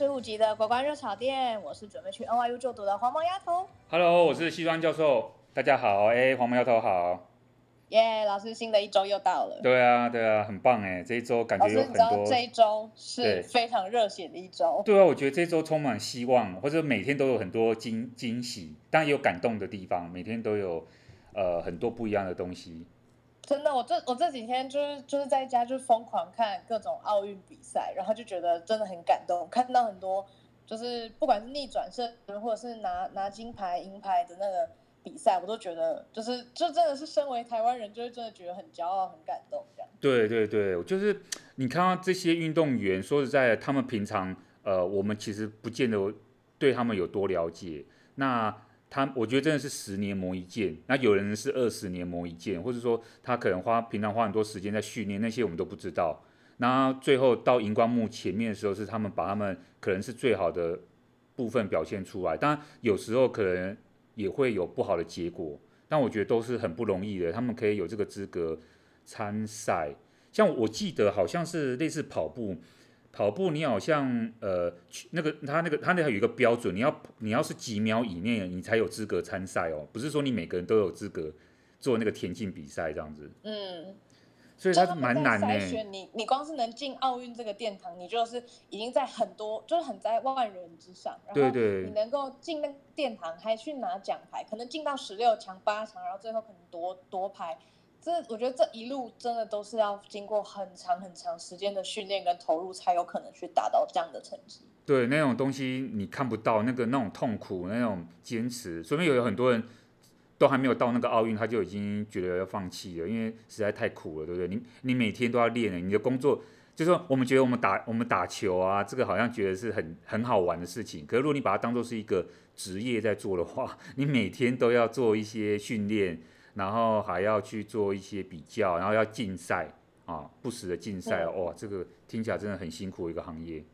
十五集的国关热炒店，我是准备去 NYU 就读的黄毛丫头。Hello，我是西装教授，大家好，哎、欸，黄毛丫头好。耶，yeah, 老师，新的一周又到了。对啊，对啊，很棒哎，这一周感觉有很多。这一周是非常热血的一周。对啊，我觉得这一周充满希望，或者每天都有很多惊惊喜，当然也有感动的地方，每天都有呃很多不一样的东西。真的，我这我这几天就是就是在家就疯狂看各种奥运比赛，然后就觉得真的很感动，看到很多就是不管是逆转胜或者是拿拿金牌银牌的那个。比赛我都觉得就是就真的是身为台湾人，就会真的觉得很骄傲、很感动这样。对对对，就是你看到这些运动员，说实在的，他们平常呃，我们其实不见得对他们有多了解。那他我觉得真的是十年磨一剑，那有人是二十年磨一剑，或者说他可能花平常花很多时间在训练，那些我们都不知道。那最后到荧光幕前面的时候，是他们把他们可能是最好的部分表现出来。当然有时候可能。也会有不好的结果，但我觉得都是很不容易的。他们可以有这个资格参赛，像我记得好像是类似跑步，跑步你好像呃那个他那个他那有一个标准，你要你要是几秒以内你才有资格参赛哦，不是说你每个人都有资格做那个田径比赛这样子。嗯。所以他是蛮难的。你你光是能进奥运这个殿堂，你就是已经在很多，就是很在万人之上。对对。你能够进那个殿堂，还去拿奖牌，可能进到十六强、八强，然后最后可能夺夺牌。这我觉得这一路真的都是要经过很长很长时间的训练跟投入，才有可能去达到这样的成绩。对，那种东西你看不到，那个那种痛苦，那种坚持，说明有很多人。都还没有到那个奥运，他就已经觉得要放弃了，因为实在太苦了，对不对？你你每天都要练，你的工作就是说，我们觉得我们打我们打球啊，这个好像觉得是很很好玩的事情。可是如果你把它当做是一个职业在做的话，你每天都要做一些训练，然后还要去做一些比较，然后要竞赛啊，不时的竞赛，哇、哦，这个听起来真的很辛苦一个行业。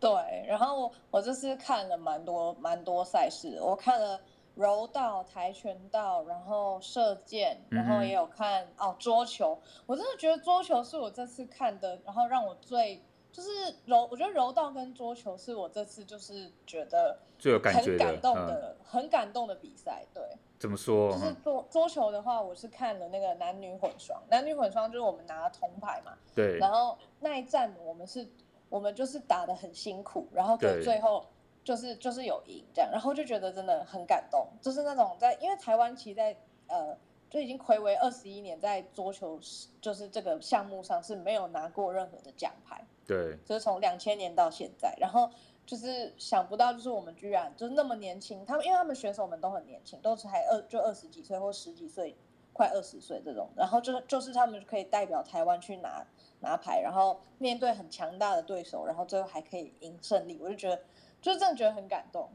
对，然后我我这次看了蛮多蛮多赛事，我看了。柔道、跆拳道，然后射箭，然后也有看、嗯、哦桌球。我真的觉得桌球是我这次看的，然后让我最就是柔，我觉得柔道跟桌球是我这次就是觉得最有感觉的、很感动的、嗯、很感动的比赛。对，怎么说？就是桌桌球的话，我是看了那个男女混双，男女混双就是我们拿了铜牌嘛。对。然后那一战我们是，我们就是打的很辛苦，然后跟最后。就是就是有赢这样，然后就觉得真的很感动，就是那种在，因为台湾其实在呃就已经暌违二十一年，在桌球就是这个项目上是没有拿过任何的奖牌，对，就是从两千年到现在，然后就是想不到，就是我们居然就是那么年轻，他们因为他们选手们都很年轻，都是还二就二十几岁或十几岁，快二十岁这种，然后就是就是他们可以代表台湾去拿拿牌，然后面对很强大的对手，然后最后还可以赢胜利，我就觉得。就真的觉得很感动。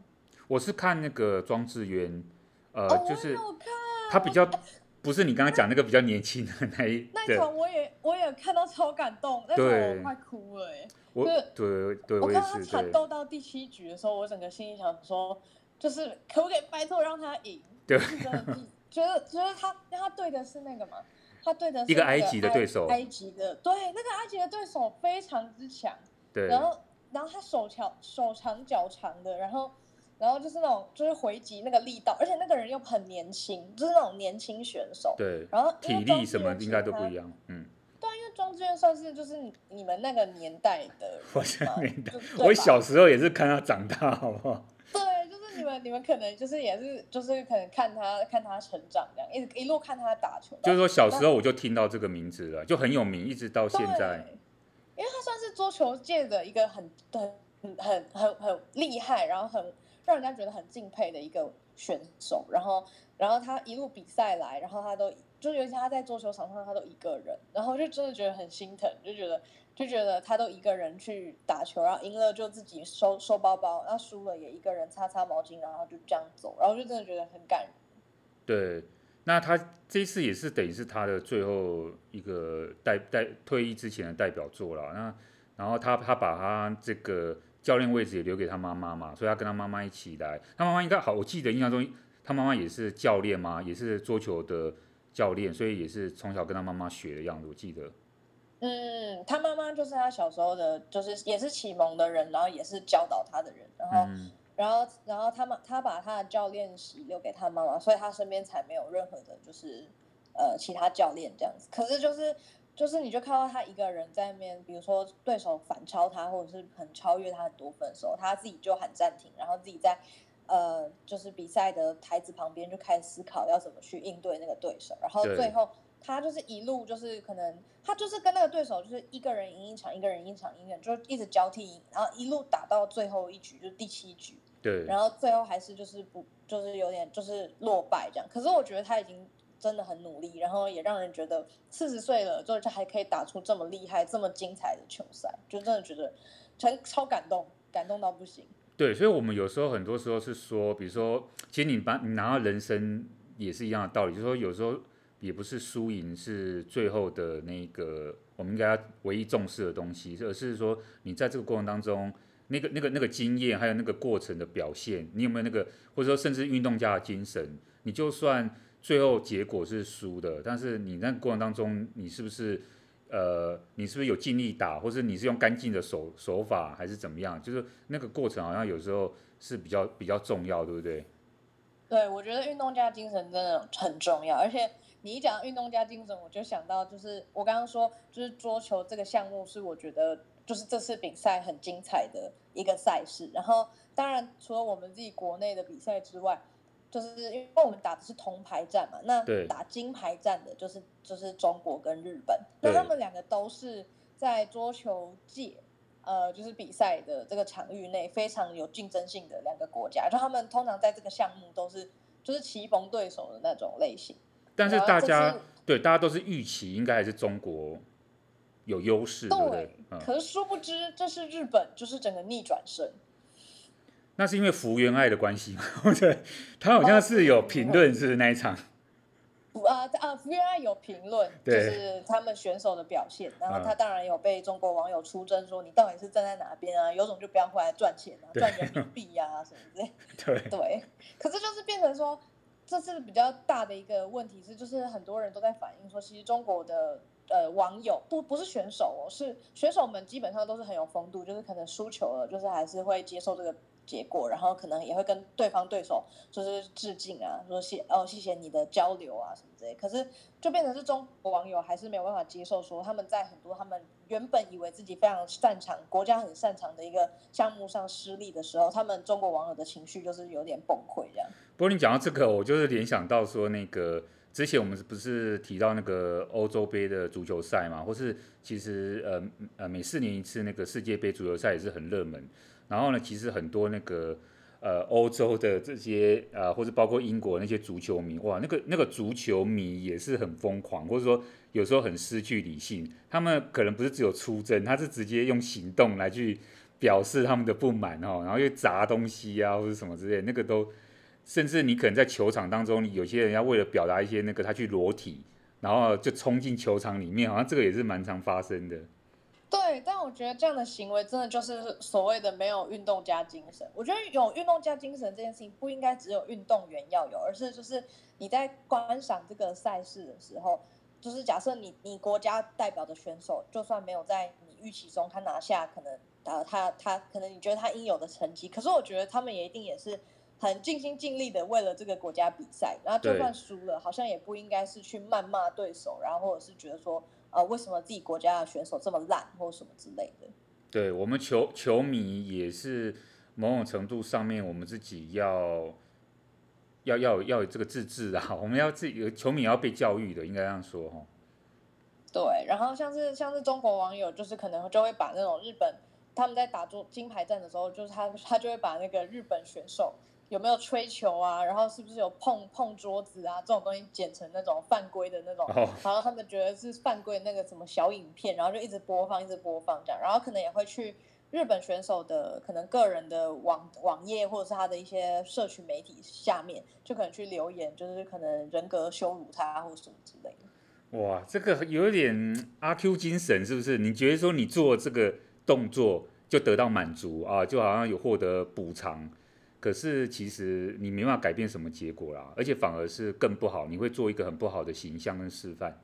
我是看那个庄智渊，呃，哦、就是他比较不是你刚刚讲那个比较年轻的那一那一场，我也我也看到超感动，那场我快哭了哎。我对对对，我看他缠斗到第七局的时候，我整个心里想说，就是可不可以拜托让他赢？对，觉得觉得他他对的是那个嘛，他对的是一个埃及的对手，埃及的对那个埃及的对手非常之强，对，然后。然后他手长手长脚长的，然后，然后就是那种就是回击那个力道，而且那个人又很年轻，就是那种年轻选手。对。然后体力什么应该都不一样。嗯。对，因为庄志渊算是就是你们那个年代的。我年代，我小时候也是看他长大，好不好？对，就是你们你们可能就是也是就是可能看他看他成长这样，一直一路看他打球。就是说小时候我就听到这个名字了，就很有名，一直到现在。因为他算是桌球界的一个很很很很很厉害，然后很让人家觉得很敬佩的一个选手。然后，然后他一路比赛来，然后他都就尤其他在桌球场上，他都一个人，然后就真的觉得很心疼，就觉得就觉得他都一个人去打球，然后赢了就自己收收包包，然后输了也一个人擦擦毛巾，然后就这样走，然后就真的觉得很感人。对。那他这一次也是等于是他的最后一个代代退役之前的代表作了。那然后他他把他这个教练位置也留给他妈妈嘛，所以他跟他妈妈一起来。他妈妈应该好，我记得印象中他妈妈也是教练嘛，也是桌球的教练，所以也是从小跟他妈妈学的样子。我记得。嗯，他妈妈就是他小时候的，就是也是启蒙的人，然后也是教导他的人，然后，嗯、然后，然后他妈他把他的教练席留给他妈妈，所以他身边才没有任何的，就是呃其他教练这样子。可是就是就是你就看到他一个人在那边，比如说对手反超他，或者是很超越他很多分的时候，他自己就喊暂停，然后自己在呃就是比赛的台子旁边就开始思考要怎么去应对那个对手，然后最后。他就是一路就是可能他就是跟那个对手就是一个人赢一场，一个人赢一场，赢一场，就一直交替赢，然后一路打到最后一局，就是第七局。对。然后最后还是就是不就是有点就是落败这样。可是我觉得他已经真的很努力，然后也让人觉得四十岁了，就是还可以打出这么厉害、这么精彩的球赛，就真的觉得很超感动，感动到不行。对，所以我们有时候很多时候是说，比如说，其实你把你拿到人生也是一样的道理，就是说有时候。也不是输赢是最后的那个我们应该要唯一重视的东西，而是说你在这个过程当中，那个那个那个经验，还有那个过程的表现，你有没有那个，或者说甚至运动家的精神？你就算最后结果是输的，但是你那个过程当中，你是不是呃，你是不是有尽力打，或者你是用干净的手手法，还是怎么样？就是那个过程好像有时候是比较比较重要，对不对？对，我觉得运动家精神真的很重要，而且。你一讲运动家精神，我就想到，就是我刚刚说，就是桌球这个项目是我觉得就是这次比赛很精彩的一个赛事。然后，当然除了我们自己国内的比赛之外，就是因为我们打的是铜牌战嘛，那打金牌战的就是就是中国跟日本，那他们两个都是在桌球界，呃，就是比赛的这个场域内非常有竞争性的两个国家，就他们通常在这个项目都是就是棋逢对手的那种类型。但是大家对大家都是预期应该还是中国有优势，对不对？嗯、可是殊不知这是日本，就是整个逆转胜。那是因为福原爱的关系吗？对，他好像是有评论，是那一场？啊啊，福原爱有评论，就是他们选手的表现。然后他当然有被中国网友出征，说你到底是站在哪边啊？有种就不要回来赚钱啊，赚人民币呀什么之类。对对，可是就是变成说。这是比较大的一个问题是，就是很多人都在反映说，其实中国的呃网友不不是选手哦，是选手们基本上都是很有风度，就是可能输球了，就是还是会接受这个结果，然后可能也会跟对方对手就是致敬啊，说谢哦谢谢你的交流啊什么之类。可是就变成是中国网友还是没有办法接受，说他们在很多他们原本以为自己非常擅长、国家很擅长的一个项目上失利的时候，他们中国网友的情绪就是有点崩溃这样。不过你讲到这个，我就是联想到说，那个之前我们不是提到那个欧洲杯的足球赛嘛，或是其实呃呃每四年一次那个世界杯足球赛也是很热门。然后呢，其实很多那个呃欧洲的这些呃，或者包括英国那些足球迷，哇，那个那个足球迷也是很疯狂，或者说有时候很失去理性。他们可能不是只有出征，他是直接用行动来去表示他们的不满哦，然后又砸东西啊，或者什么之类，那个都。甚至你可能在球场当中，有些人要为了表达一些那个，他去裸体，然后就冲进球场里面，好像这个也是蛮常发生的。对，但我觉得这样的行为真的就是所谓的没有运动家精神。我觉得有运动家精神这件事情不应该只有运动员要有，而是就是你在观赏这个赛事的时候，就是假设你你国家代表的选手，就算没有在你预期中他拿下可能呃他他可能你觉得他应有的成绩，可是我觉得他们也一定也是。很尽心尽力的为了这个国家比赛，然后就算输了，好像也不应该是去谩骂对手，然后或者是觉得说，呃，为什么自己国家的选手这么烂，或者什么之类的。对，我们球球迷也是某种程度上面，我们自己要要要要有这个自制啊，我们要自己球迷也要被教育的，应该这样说哈。对，然后像是像是中国网友，就是可能就会把那种日本他们在打中金牌战的时候，就是他他就会把那个日本选手。有没有吹球啊？然后是不是有碰碰桌子啊？这种东西剪成那种犯规的那种，然后他们觉得是犯规那个什么小影片，然后就一直播放，一直播放这样。然后可能也会去日本选手的可能个人的网网页或者是他的一些社群媒体下面，就可能去留言，就是可能人格羞辱他或什么之类的。哇，这个有点阿 Q 精神是不是？你觉得说你做这个动作就得到满足啊？就好像有获得补偿。可是其实你没办法改变什么结果啦，而且反而是更不好，你会做一个很不好的形象跟示范。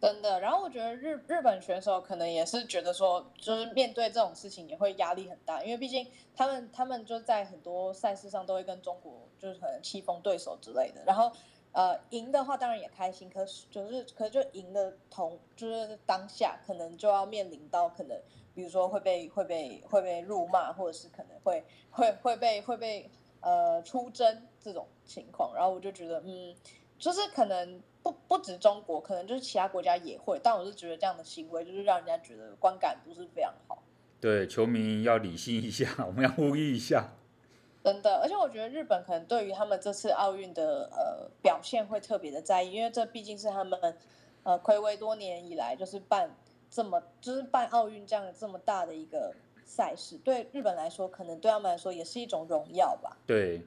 真的，然后我觉得日日本选手可能也是觉得说，就是面对这种事情也会压力很大，因为毕竟他们他们就在很多赛事上都会跟中国就是可能棋逢对手之类的，然后呃赢的话当然也开心，可是就是可是就赢的同就是当下可能就要面临到可能比如说会被会被会被辱骂，或者是可能会会会被会被呃出征这种情况，然后我就觉得嗯，就是可能。不不止中国，可能就是其他国家也会，但我是觉得这样的行为就是让人家觉得观感不是非常好。对，球迷要理性一下，我们要呼吁一下。真的，而且我觉得日本可能对于他们这次奥运的呃表现会特别的在意，因为这毕竟是他们呃睽违多年以来就是办这么就是办奥运这样这么大的一个赛事，对日本来说，可能对他们来说也是一种荣耀吧。对。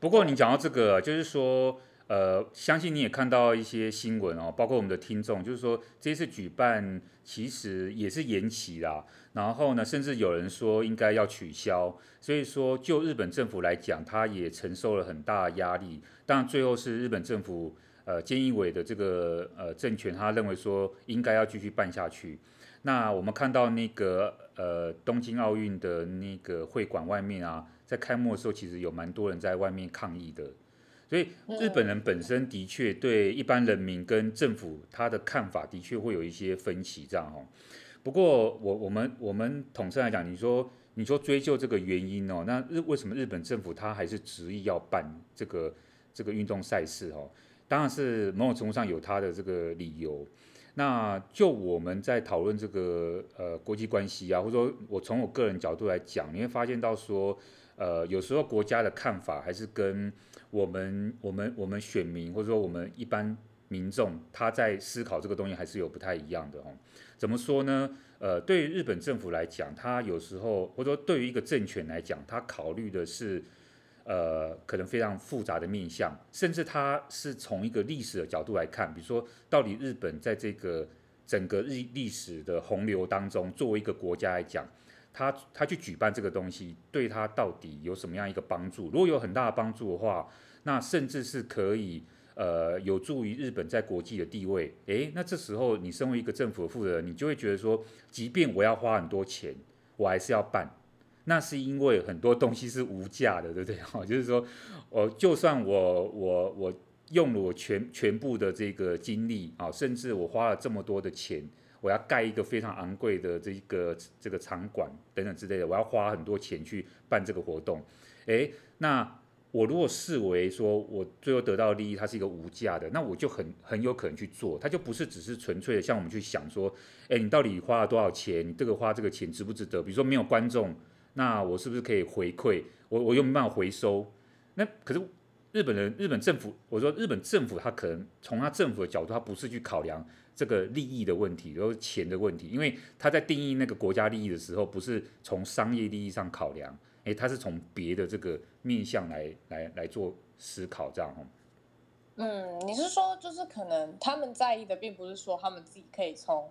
不过你讲到这个，就是说。呃，相信你也看到一些新闻哦，包括我们的听众，就是说这次举办其实也是延期啦，然后呢，甚至有人说应该要取消，所以说就日本政府来讲，他也承受了很大的压力。但，最后是日本政府呃，菅义伟的这个呃政权，他认为说应该要继续办下去。那我们看到那个呃东京奥运的那个会馆外面啊，在开幕的时候，其实有蛮多人在外面抗议的。所以日本人本身的确对一般人民跟政府他的看法的确会有一些分歧，这样哦。不过我我们我们统称来讲，你说你说追究这个原因哦，那日为什么日本政府他还是执意要办这个这个运动赛事哦？当然是某种程度上有他的这个理由。那就我们在讨论这个呃国际关系啊，或者说我从我个人角度来讲，你会发现到说。呃，有时候国家的看法还是跟我们、我们、我们选民或者说我们一般民众他在思考这个东西还是有不太一样的哦。怎么说呢？呃，对于日本政府来讲，他有时候或者说对于一个政权来讲，他考虑的是呃可能非常复杂的面向，甚至他是从一个历史的角度来看，比如说到底日本在这个整个日历史的洪流当中，作为一个国家来讲。他他去举办这个东西，对他到底有什么样一个帮助？如果有很大的帮助的话，那甚至是可以呃有助于日本在国际的地位。诶，那这时候你身为一个政府的负责人，你就会觉得说，即便我要花很多钱，我还是要办。那是因为很多东西是无价的，对不对？哈，就是说，我就算我我我用了我全全部的这个精力啊，甚至我花了这么多的钱。我要盖一个非常昂贵的这个这个场馆等等之类的，我要花很多钱去办这个活动。诶，那我如果视为说我最后得到的利益，它是一个无价的，那我就很很有可能去做，它就不是只是纯粹的像我们去想说，诶，你到底花了多少钱？你这个花这个钱值不值得？比如说没有观众，那我是不是可以回馈？我我又没办法回收？那可是日本人日本政府，我说日本政府他可能从他政府的角度，他不是去考量。这个利益的问题，都是钱的问题，因为他在定义那个国家利益的时候，不是从商业利益上考量，诶，他是从别的这个面向来来来做思考，这样。嗯，你是说，就是可能他们在意的，并不是说他们自己可以从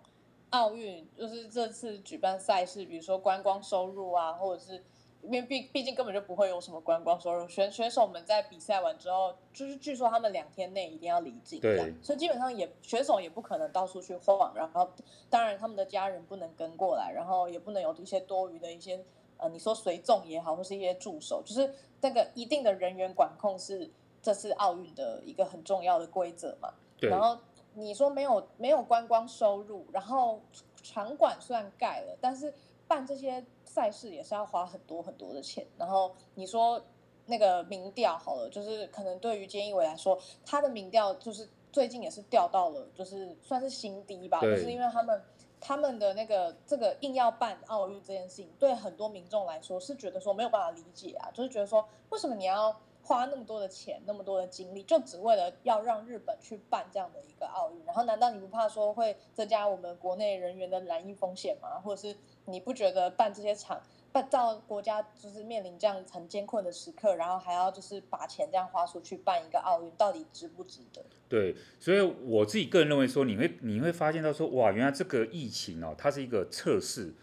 奥运，就是这次举办赛事，比如说观光收入啊，或者是。因为毕毕竟根本就不会有什么观光收入，选选手们在比赛完之后，就是据说他们两天内一定要离境，对，所以基本上也选手也不可能到处去晃，然后当然他们的家人不能跟过来，然后也不能有一些多余的一些呃，你说随众也好，或是一些助手，就是那个一定的人员管控是这次奥运的一个很重要的规则嘛。对。然后你说没有没有观光收入，然后场馆虽然盖了，但是办这些。赛事也是要花很多很多的钱，然后你说那个民调好了，就是可能对于菅义伟来说，他的民调就是最近也是掉到了，就是算是新低吧，就是因为他们他们的那个这个硬要办奥运这件事情，对很多民众来说是觉得说没有办法理解啊，就是觉得说为什么你要花那么多的钱，那么多的精力，就只为了要让日本去办这样的一个奥运？然后难道你不怕说会增加我们国内人员的染疫风险吗？或者是？你不觉得办这些场，办到国家就是面临这样很艰困的时刻，然后还要就是把钱这样花出去办一个奥运，到底值不值得？对，所以我自己个人认为说，你会你会发现到说，哇，原来这个疫情哦，它是一个测试，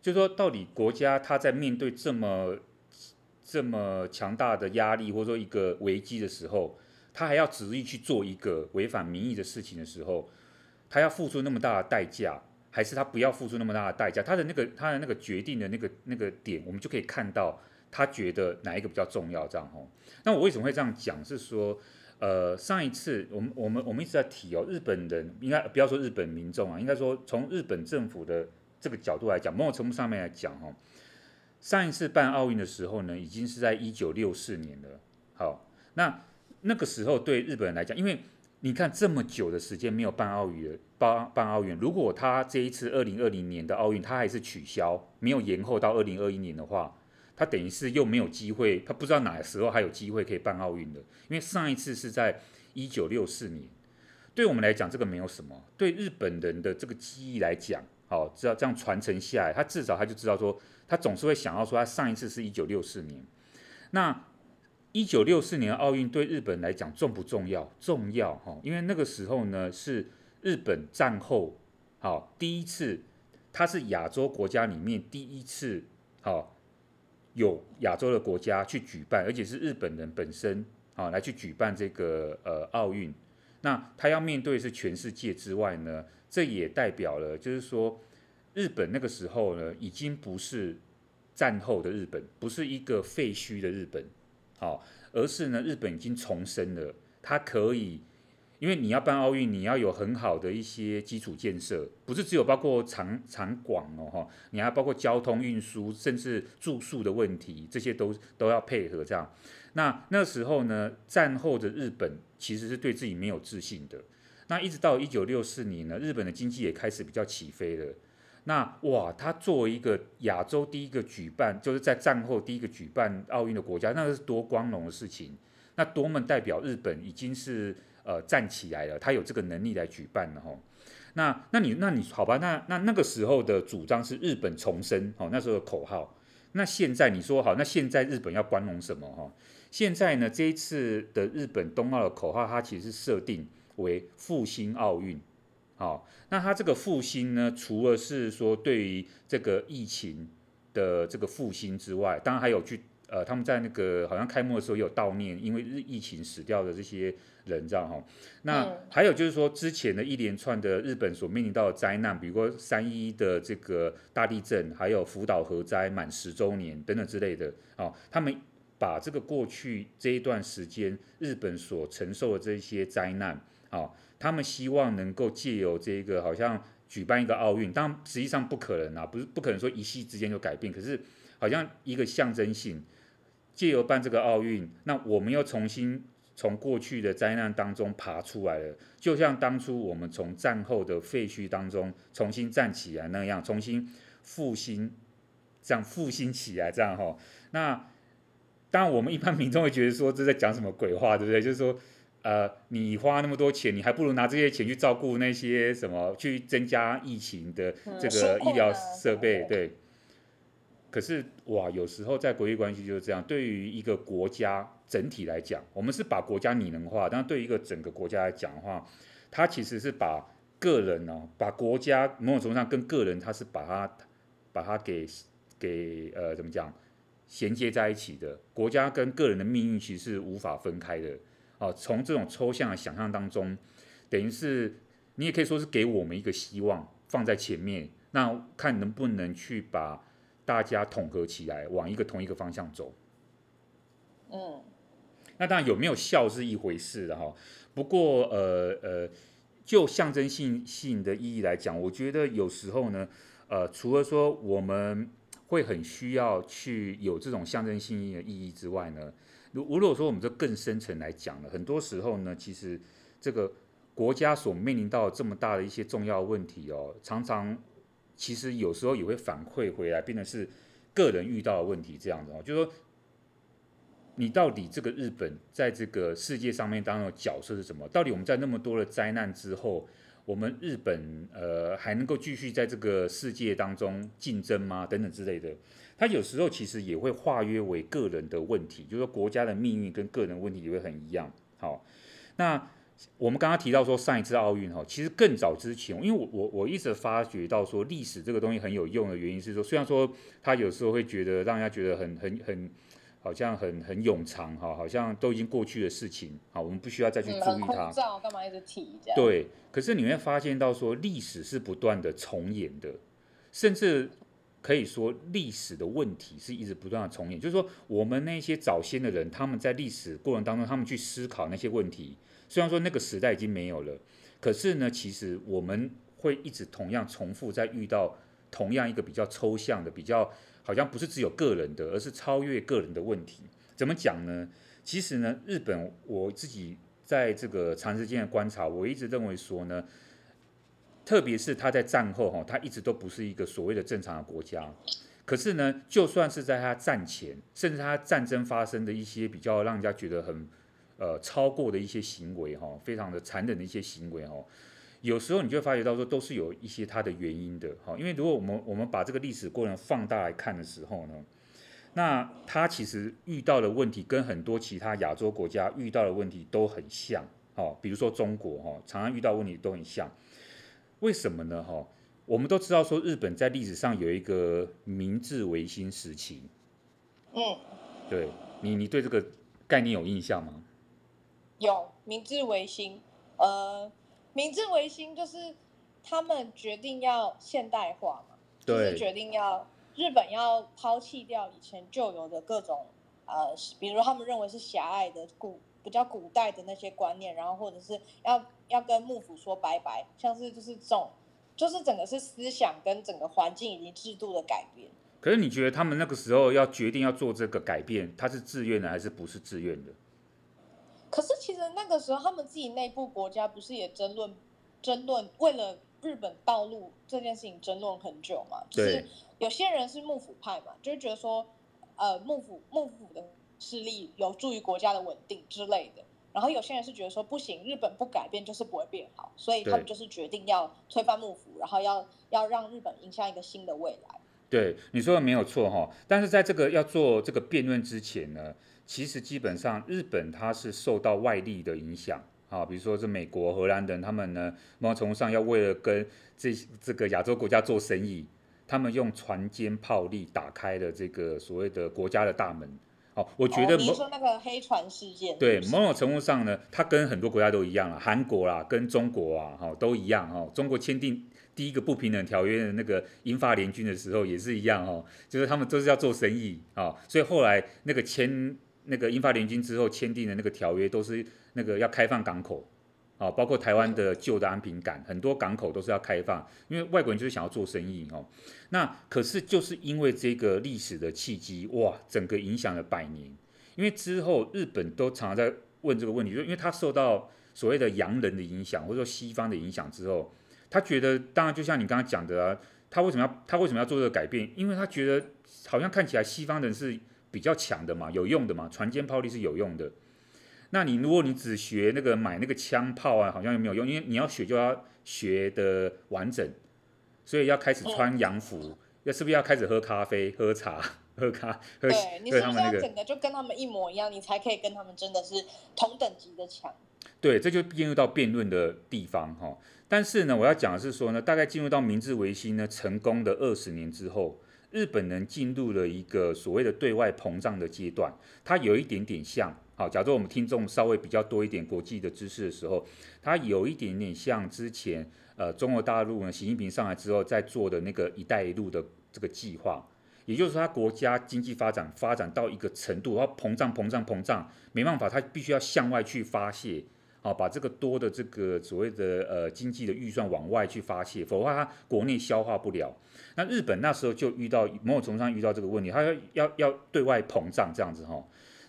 就是说到底国家它在面对这么这么强大的压力或者说一个危机的时候，他还要执意去做一个违反民意的事情的时候。他要付出那么大的代价，还是他不要付出那么大的代价？他的那个他的那个决定的那个那个点，我们就可以看到他觉得哪一个比较重要，这样吼。那我为什么会这样讲？是说，呃，上一次我们我们我们一直在提哦，日本人应该不要说日本民众啊，应该说从日本政府的这个角度来讲，某种程度上面来讲哈，上一次办奥运的时候呢，已经是在一九六四年了。好，那那个时候对日本人来讲，因为你看这么久的时间没有办奥运，办办奥运，如果他这一次二零二零年的奥运他还是取消，没有延后到二零二一年的话。他等于是又没有机会，他不知道哪时候还有机会可以办奥运的，因为上一次是在一九六四年。对我们来讲，这个没有什么；对日本人的这个记忆来讲，好，只要这样传承下来，他至少他就知道说，他总是会想到说，他上一次是一九六四年。那一九六四年奥运对日本来讲重不重要？重要哈，因为那个时候呢是日本战后好第一次，它是亚洲国家里面第一次好。有亚洲的国家去举办，而且是日本人本身啊来去举办这个呃奥运，那他要面对是全世界之外呢，这也代表了就是说，日本那个时候呢已经不是战后的日本，不是一个废墟的日本，好，而是呢日本已经重生了，它可以。因为你要办奥运，你要有很好的一些基础建设，不是只有包括场场馆哦哈，你还包括交通运输，甚至住宿的问题，这些都都要配合这样。那那时候呢，战后的日本其实是对自己没有自信的。那一直到一九六四年呢，日本的经济也开始比较起飞了。那哇，他作为一个亚洲第一个举办，就是在战后第一个举办奥运的国家，那是多光荣的事情。那多么代表日本已经是。呃，站起来了，他有这个能力来举办了哈。那，那你，那你好吧？那那那个时候的主张是日本重生，哦，那时候的口号。那现在你说好，那现在日本要光荣什么哈？现在呢，这一次的日本冬奥的口号，它其实是设定为复兴奥运。好，那它这个复兴呢，除了是说对于这个疫情的这个复兴之外，当然还有去。呃，他们在那个好像开幕的时候也有悼念，因为日疫情死掉的这些人，这样哈。那还有就是说，之前的一连串的日本所面临到的灾难，比如说三一的这个大地震，还有福岛核灾满十周年等等之类的，哦，他们把这个过去这一段时间日本所承受的这些灾难，哦，他们希望能够借由这个好像举办一个奥运，当然实际上不可能啊，不是不可能说一夕之间就改变，可是好像一个象征性。借由办这个奥运，那我们又重新从过去的灾难当中爬出来了，就像当初我们从战后的废墟当中重新站起来那样，重新复兴，这样复兴起来，这样哈。那当然，我们一般民众会觉得说这在讲什么鬼话，对不对？就是说，呃，你花那么多钱，你还不如拿这些钱去照顾那些什么，去增加疫情的这个医疗设备，对。可是哇，有时候在国际关系就是这样。对于一个国家整体来讲，我们是把国家拟人化，但是对于一个整个国家来讲的话，它其实是把个人呢、哦，把国家某种程度上跟个人，它是把它把它给给呃怎么讲衔接在一起的。国家跟个人的命运其实是无法分开的。哦，从这种抽象的想象当中，等于是你也可以说是给我们一个希望放在前面，那看能不能去把。大家统合起来，往一个同一个方向走。嗯，那当然有没有效是一回事的哈。不过呃呃，就象征性性的意义来讲，我觉得有时候呢，呃，除了说我们会很需要去有这种象征性的意义之外呢，如如果说我们这更深层来讲呢，很多时候呢，其实这个国家所面临到这么大的一些重要问题哦，常常。其实有时候也会反馈回来，变成是个人遇到的问题这样子哦，就是说你到底这个日本在这个世界上面当中的角色是什么？到底我们在那么多的灾难之后，我们日本呃还能够继续在这个世界当中竞争吗？等等之类的，它有时候其实也会化约为个人的问题，就是说国家的命运跟个人问题也会很一样。好，那。我们刚刚提到说上一次奥运哈，其实更早之前，因为我我我一直发觉到说历史这个东西很有用的原因是说，虽然说他有时候会觉得让人家觉得很很很好像很很冗长哈，好像都已经过去的事情，好，我们不需要再去注意它。嗯、干嘛一直提这样？对，可是你会发现到说，历史是不断的重演的，甚至可以说历史的问题是一直不断的重演。就是说，我们那些早先的人，他们在历史过程当中，他们去思考那些问题，虽然说那个时代已经没有了，可是呢，其实我们会一直同样重复在遇到同样一个比较抽象的、比较好像不是只有个人的，而是超越个人的问题。怎么讲呢？其实呢，日本我自己在这个长时间的观察，我一直认为说呢，特别是他在战后哈，他一直都不是一个所谓的正常的国家。可是呢，就算是在他战前，甚至他战争发生的一些比较让人家觉得很呃超过的一些行为哈，非常的残忍的一些行为哈。有时候你就会发觉到说，都是有一些它的原因的，哈，因为如果我们我们把这个历史过程放大来看的时候呢，那他其实遇到的问题跟很多其他亚洲国家遇到的问题都很像，哦，比如说中国，哈，常常遇到问题都很像，为什么呢？哈，我们都知道说日本在历史上有一个明治维新时期，嗯，对你，你对这个概念有印象吗？有明治维新，呃。明治维新就是他们决定要现代化嘛，对，就是决定要日本要抛弃掉以前旧有的各种呃，比如他们认为是狭隘的古比较古代的那些观念，然后或者是要要跟幕府说拜拜，像是就是这种，就是整个是思想跟整个环境以及制度的改变。可是你觉得他们那个时候要决定要做这个改变，他是自愿的还是不是自愿的？可是其实那个时候，他们自己内部国家不是也争论，争论为了日本道路这件事情争论很久嘛？就是有些人是幕府派嘛，就是觉得说，呃，幕府幕府的势力有助于国家的稳定之类的。然后有些人是觉得说，不行，日本不改变就是不会变好，所以他们就是决定要推翻幕府，然后要要让日本迎向一个新的未来。对，你说的没有错哈。但是在这个要做这个辩论之前呢，其实基本上日本它是受到外力的影响啊，比如说这美国、荷兰等，他们呢，某种程度上要为了跟这这个亚洲国家做生意，他们用船坚炮利打开了这个所谓的国家的大门。哦，我觉得、哦、你说那个黑船事件，对，某种程度上呢，它跟很多国家都一样了，韩国啦，跟中国啊，哈，都一样哦。中国签订第一个不平等条约的那个英法联军的时候也是一样哦，就是他们都是要做生意啊，所以后来那个签那个英法联军之后签订的那个条约都是那个要开放港口。啊，包括台湾的旧的安平港，很多港口都是要开放，因为外国人就是想要做生意哦。那可是就是因为这个历史的契机，哇，整个影响了百年。因为之后日本都常常在问这个问题，就因为他受到所谓的洋人的影响，或者说西方的影响之后，他觉得，当然就像你刚刚讲的啊，他为什么要他为什么要做这个改变？因为他觉得好像看起来西方人是比较强的嘛，有用的嘛，船坚炮利是有用的。那你如果你只学那个买那个枪炮啊，好像也没有用，因为你要学就要学的完整，所以要开始穿洋服，要是不是要开始喝咖啡、喝茶、喝咖？喝对，你是不是要整个就跟他们一模一样，你才可以跟他们真的是同等级的强？对，这就进入到辩论的地方哈。但是呢，我要讲的是说呢，大概进入到明治维新呢成功的二十年之后，日本人进入了一个所谓的对外膨胀的阶段，它有一点点像。好，假如我们听众稍微比较多一点国际的知识的时候，它有一点点像之前呃中国大陆呢，习近平上来之后在做的那个“一带一路”的这个计划，也就是说，它国家经济发展发展到一个程度，它膨胀膨胀膨胀，没办法，它必须要向外去发泄，好，把这个多的这个所谓的呃经济的预算往外去发泄，否则它国内消化不了。那日本那时候就遇到某种程度上遇到这个问题，它要要要对外膨胀这样子哈。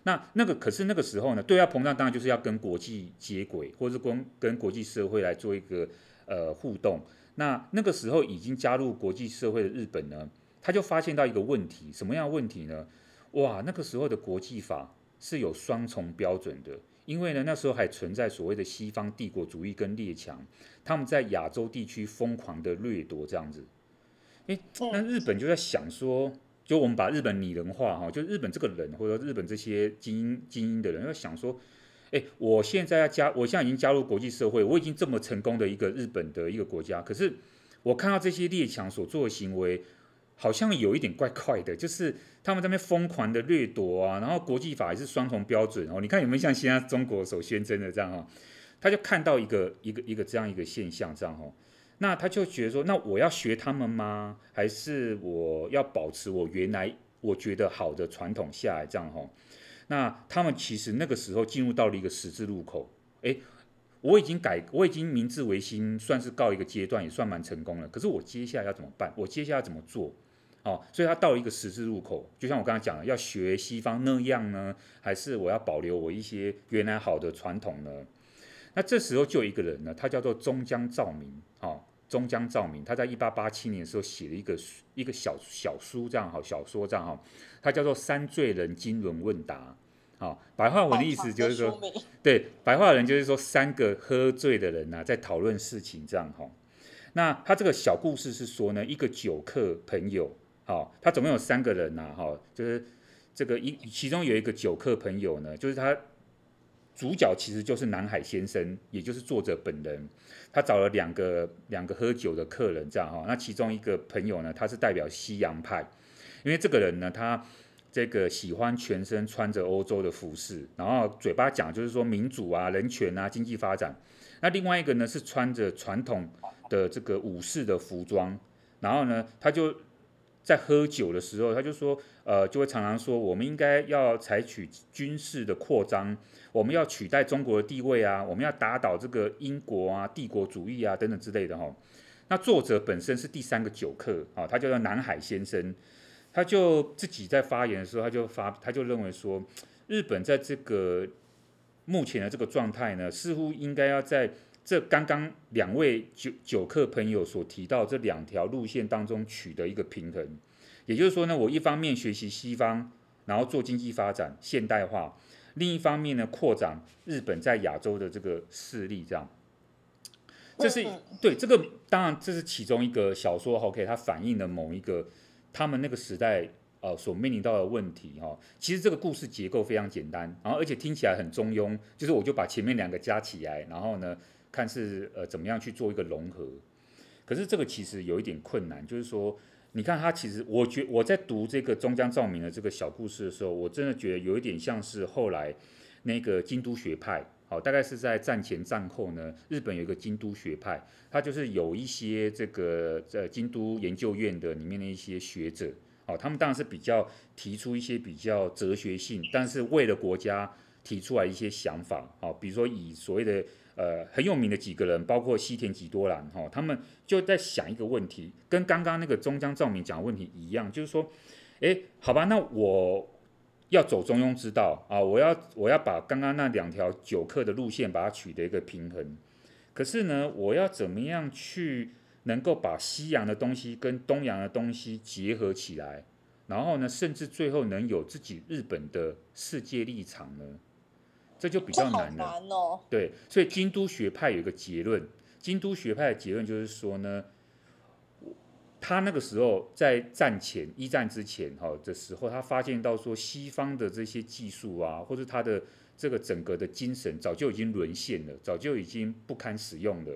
那那个可是那个时候呢，对外膨胀当然就是要跟国际接轨，或者是跟跟国际社会来做一个呃互动。那那个时候已经加入国际社会的日本呢，他就发现到一个问题，什么样的问题呢？哇，那个时候的国际法是有双重标准的，因为呢那时候还存在所谓的西方帝国主义跟列强，他们在亚洲地区疯狂的掠夺这样子。诶，那日本就在想说。就我们把日本拟人化哈，就日本这个人，或者说日本这些精英精英的人，要想说，哎，我现在要加，我现在已经加入国际社会，我已经这么成功的一个日本的一个国家，可是我看到这些列强所做的行为，好像有一点怪怪的，就是他们在那边疯狂的掠夺啊，然后国际法也是双重标准哦。你看有没有像现在中国所宣称的这样哈？他就看到一个一个一个这样一个现象这样哈，那他就觉得说，那我要学他们吗？还是我要保持我原来我觉得好的传统下来这样哈？那他们其实那个时候进入到了一个十字路口，诶。我已经改，我已经明治维新，算是告一个阶段，也算蛮成功了。可是我接下来要怎么办？我接下来要怎么做？哦，所以他到了一个十字路口，就像我刚才讲的，要学西方那样呢，还是我要保留我一些原来好的传统呢？那这时候就有一个人呢，他叫做中江照明，哦，中江照明，他在一八八七年的时候写了一个一个小小书，这样哈，小说这样哈，他叫做《三罪人经纶问答》。好，白话文的意思就是说，对，白话人就是说三个喝醉的人呐、啊，在讨论事情这样哈。那他这个小故事是说呢，一个酒客朋友，好，他总共有三个人呐，哈，就是这个一，其中有一个酒客朋友呢，就是他主角其实就是南海先生，也就是作者本人，他找了两个两个喝酒的客人这样哈。那其中一个朋友呢，他是代表西洋派，因为这个人呢，他。这个喜欢全身穿着欧洲的服饰，然后嘴巴讲就是说民主啊、人权啊、经济发展。那另外一个呢是穿着传统的这个武士的服装，然后呢他就在喝酒的时候，他就说，呃，就会常常说，我们应该要采取军事的扩张，我们要取代中国的地位啊，我们要打倒这个英国啊、帝国主义啊等等之类的哈。那作者本身是第三个酒客啊，他叫做南海先生。他就自己在发言的时候，他就发，他就认为说，日本在这个目前的这个状态呢，似乎应该要在这刚刚两位酒酒客朋友所提到这两条路线当中取得一个平衡。也就是说呢，我一方面学习西方，然后做经济发展现代化，另一方面呢，扩展日本在亚洲的这个势力，这样。这是对这个，当然这是其中一个小说，OK，它反映了某一个。他们那个时代，呃，所面临到的问题，哈，其实这个故事结构非常简单，然后而且听起来很中庸，就是我就把前面两个加起来，然后呢，看是呃怎么样去做一个融合。可是这个其实有一点困难，就是说，你看他其实，我觉我在读这个中江照明的这个小故事的时候，我真的觉得有一点像是后来那个京都学派。好，大概是在战前战后呢，日本有一个京都学派，他就是有一些这个在京都研究院的里面的一些学者，好，他们当然是比较提出一些比较哲学性，但是为了国家提出来一些想法，好，比如说以所谓的呃很有名的几个人，包括西田几多郎，哈，他们就在想一个问题，跟刚刚那个中江照明讲的问题一样，就是说，诶，好吧，那我。要走中庸之道啊！我要我要把刚刚那两条九克的路线把它取得一个平衡。可是呢，我要怎么样去能够把西洋的东西跟东洋的东西结合起来？然后呢，甚至最后能有自己日本的世界立场呢？这就比较难了。难哦。对，所以京都学派有一个结论，京都学派的结论就是说呢。他那个时候在战前一战之前哈的时候，他发现到说西方的这些技术啊，或者他的这个整个的精神早就已经沦陷了，早就已经不堪使用了。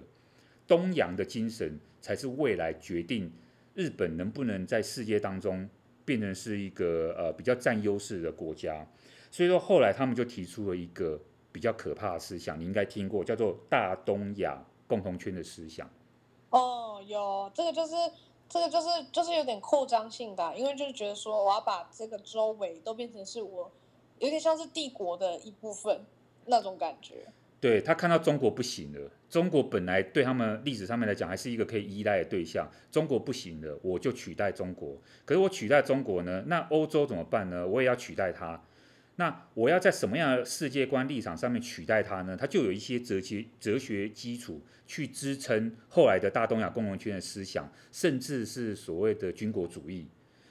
东洋的精神才是未来决定日本能不能在世界当中变成是一个呃比较占优势的国家。所以说后来他们就提出了一个比较可怕的思想，你应该听过，叫做大东亚共同圈的思想。哦，有这个就是。这个就是就是有点扩张性的，因为就是觉得说我要把这个周围都变成是我，有点像是帝国的一部分那种感觉。对，他看到中国不行了，中国本来对他们历史上面来讲还是一个可以依赖的对象，中国不行了，我就取代中国。可是我取代中国呢，那欧洲怎么办呢？我也要取代他。那我要在什么样的世界观立场上面取代它呢？它就有一些哲学哲学基础去支撑后来的大东亚共荣圈的思想，甚至是所谓的军国主义。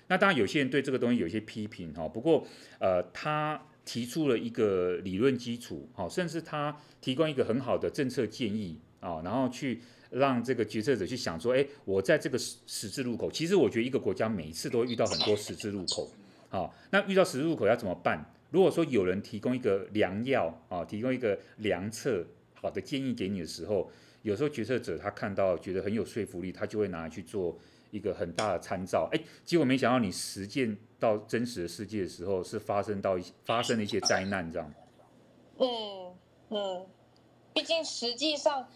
那当然，有些人对这个东西有一些批评哈。不过，呃，他提出了一个理论基础，好，甚至他提供一个很好的政策建议啊，然后去让这个决策者去想说，诶，我在这个十字路口，其实我觉得一个国家每一次都会遇到很多十字路口，好，那遇到十字路口要怎么办？如果说有人提供一个良药啊，提供一个良策好的建议给你的时候，有时候决策者他看到觉得很有说服力，他就会拿来去做一个很大的参照。哎，结果没想到你实践到真实的世界的时候，是发生到一些发生了一些灾难，这样。嗯嗯，毕竟实际上，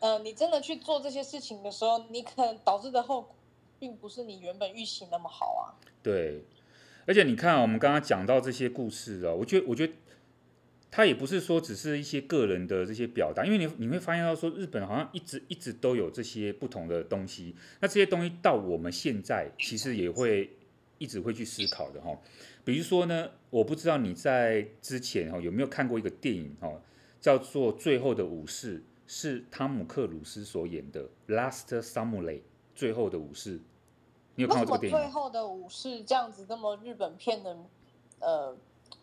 呃，你真的去做这些事情的时候，你可能导致的后果，并不是你原本预期那么好啊。对，而且你看，我们刚刚讲到这些故事啊，我觉得，我觉得。他也不是说只是一些个人的这些表达，因为你你会发现到说日本好像一直一直都有这些不同的东西，那这些东西到我们现在其实也会一直会去思考的哈。比如说呢，我不知道你在之前哈有没有看过一个电影哈，叫做《最后的武士》，是汤姆克鲁斯所演的《Last Samurai》最后的武士。你有看过这个电影？最后的武士这样子这么日本片的呃。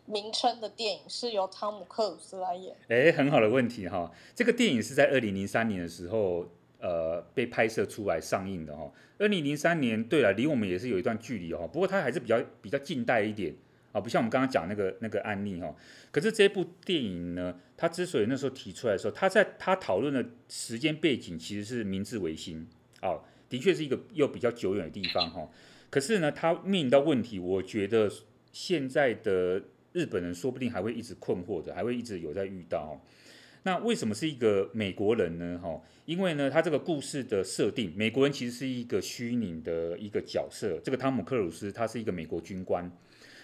名称的电影是由汤姆克鲁斯来演。哎，很好的问题哈。这个电影是在二零零三年的时候，呃，被拍摄出来上映的哈。二零零三年，对了，离我们也是有一段距离哈。不过它还是比较比较近代一点啊，不像我们刚刚讲那个那个案例哈。可是这部电影呢，它之所以那时候提出来的时候，它在它讨论的时间背景其实是明治维新啊，的确是一个又比较久远的地方哈。可是呢，它面临到问题，我觉得现在的。日本人说不定还会一直困惑着，还会一直有在遇到。那为什么是一个美国人呢？哈，因为呢，他这个故事的设定，美国人其实是一个虚拟的一个角色。这个汤姆克鲁斯他是一个美国军官，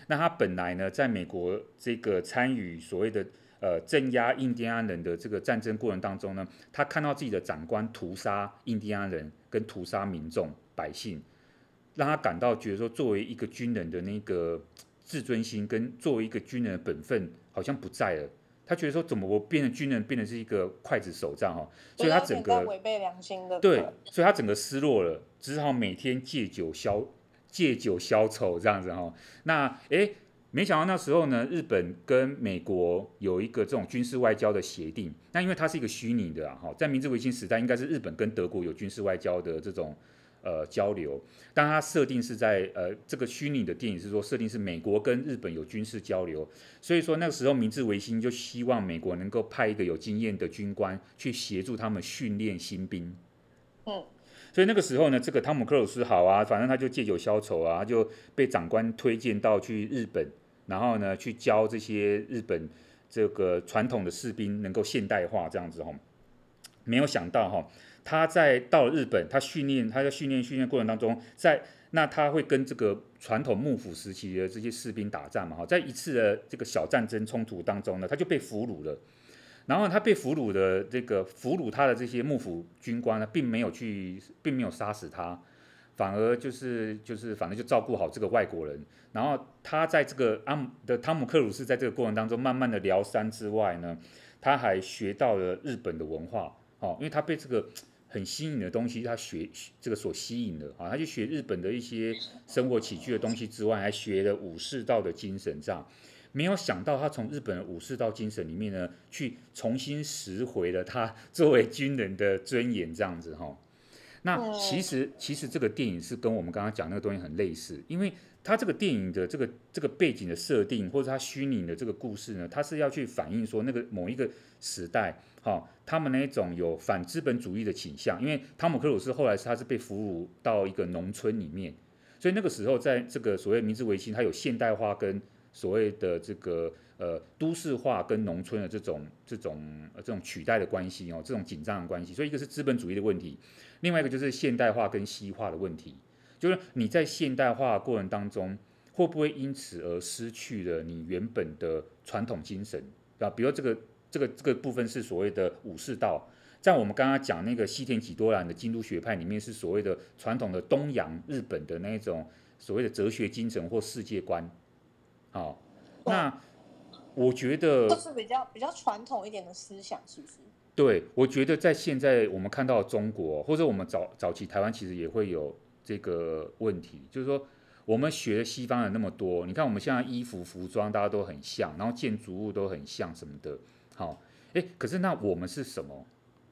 那他本来呢，在美国这个参与所谓的呃镇压印第安人的这个战争过程当中呢，他看到自己的长官屠杀印第安人跟屠杀民众百姓，让他感到觉得说，作为一个军人的那个。自尊心跟作为一个军人的本分好像不在了，他觉得说怎么我变成军人变成是一个刽子手这样哈，所以他整个违背良心的，对，所以他整个失落了，只好每天借酒消借酒消愁这样子哈。那诶，没想到那时候呢，日本跟美国有一个这种军事外交的协定，那因为它是一个虚拟的哈，在明治维新时代应该是日本跟德国有军事外交的这种。呃，交流，但它设定是在呃这个虚拟的电影是说设定是美国跟日本有军事交流，所以说那个时候明治维新就希望美国能够派一个有经验的军官去协助他们训练新兵。嗯，所以那个时候呢，这个汤姆克鲁斯好啊，反正他就借酒消愁啊，就被长官推荐到去日本，然后呢去教这些日本这个传统的士兵能够现代化这样子哈，没有想到哈。他在到日本，他训练，他在训练训练过程当中，在那他会跟这个传统幕府时期的这些士兵打仗嘛，哈，在一次的这个小战争冲突当中呢，他就被俘虏了。然后他被俘虏的这个俘虏他的这些幕府军官呢，并没有去，并没有杀死他，反而就是就是反正就照顾好这个外国人。然后他在这个阿姆的汤姆克鲁斯在这个过程当中，慢慢的疗伤之外呢，他还学到了日本的文化，哦，因为他被这个。很新颖的东西，他学这个所吸引的啊，他就学日本的一些生活起居的东西之外，还学了武士道的精神。这样，没有想到他从日本的武士道精神里面呢，去重新拾回了他 作为军人的尊严。这样子哈，那其实其实这个电影是跟我们刚刚讲那个东西很类似，因为它这个电影的这个这个背景的设定，或者它虚拟的这个故事呢，它是要去反映说那个某一个时代。好，他们那种有反资本主义的倾向，因为汤姆克鲁斯后来是他是被俘虏到一个农村里面，所以那个时候在这个所谓明治维新，它有现代化跟所谓的这个呃都市化跟农村的这种这种这种取代的关系哦，这种紧张的关系，所以一个是资本主义的问题，另外一个就是现代化跟西化的问题，就是你在现代化过程当中，会不会因此而失去了你原本的传统精神啊？比如这个。这个这个部分是所谓的武士道，在我们刚刚讲那个西田几多兰的京都学派里面，是所谓的传统的东洋日本的那种所谓的哲学精神或世界观。好、哦，那我觉得都是比较比较传统一点的思想，是不是？对，我觉得在现在我们看到中国，或者我们早早期台湾，其实也会有这个问题，就是说我们学西方人那么多，你看我们现在衣服服装大家都很像，然后建筑物都很像什么的。好，诶，可是那我们是什么？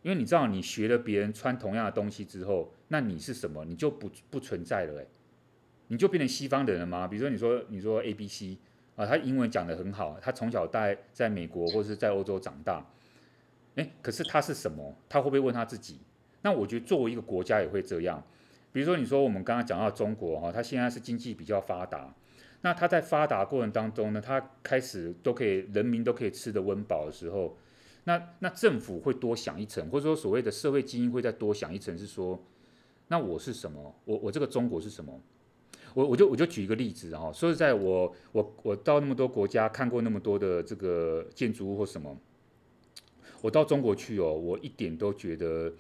因为你知道，你学了别人穿同样的东西之后，那你是什么？你就不不存在了，诶，你就变成西方人了吗？比如说，你说你说 A B C 啊，他英文讲得很好，他从小在在美国或者是在欧洲长大，诶，可是他是什么？他会不会问他自己？那我觉得作为一个国家也会这样，比如说你说我们刚刚讲到中国哈，它现在是经济比较发达，那它在发达过程当中呢，它开始都可以人民都可以吃得温饱的时候，那那政府会多想一层，或者说所谓的社会精英会再多想一层，是说，那我是什么？我我这个中国是什么？我我就我就举一个例子哈，说实在我我我到那么多国家看过那么多的这个建筑物或什么，我到中国去哦，我一点都觉得，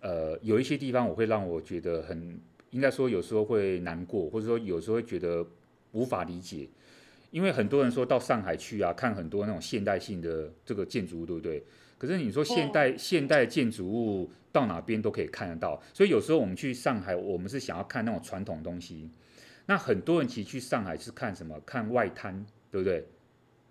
呃，有一些地方我会让我觉得很，应该说有时候会难过，或者说有时候会觉得无法理解，因为很多人说到上海去啊，看很多那种现代性的这个建筑物，对不对？可是你说现代现代建筑物到哪边都可以看得到，所以有时候我们去上海，我们是想要看那种传统东西。那很多人其实去上海是看什么？看外滩，对不对？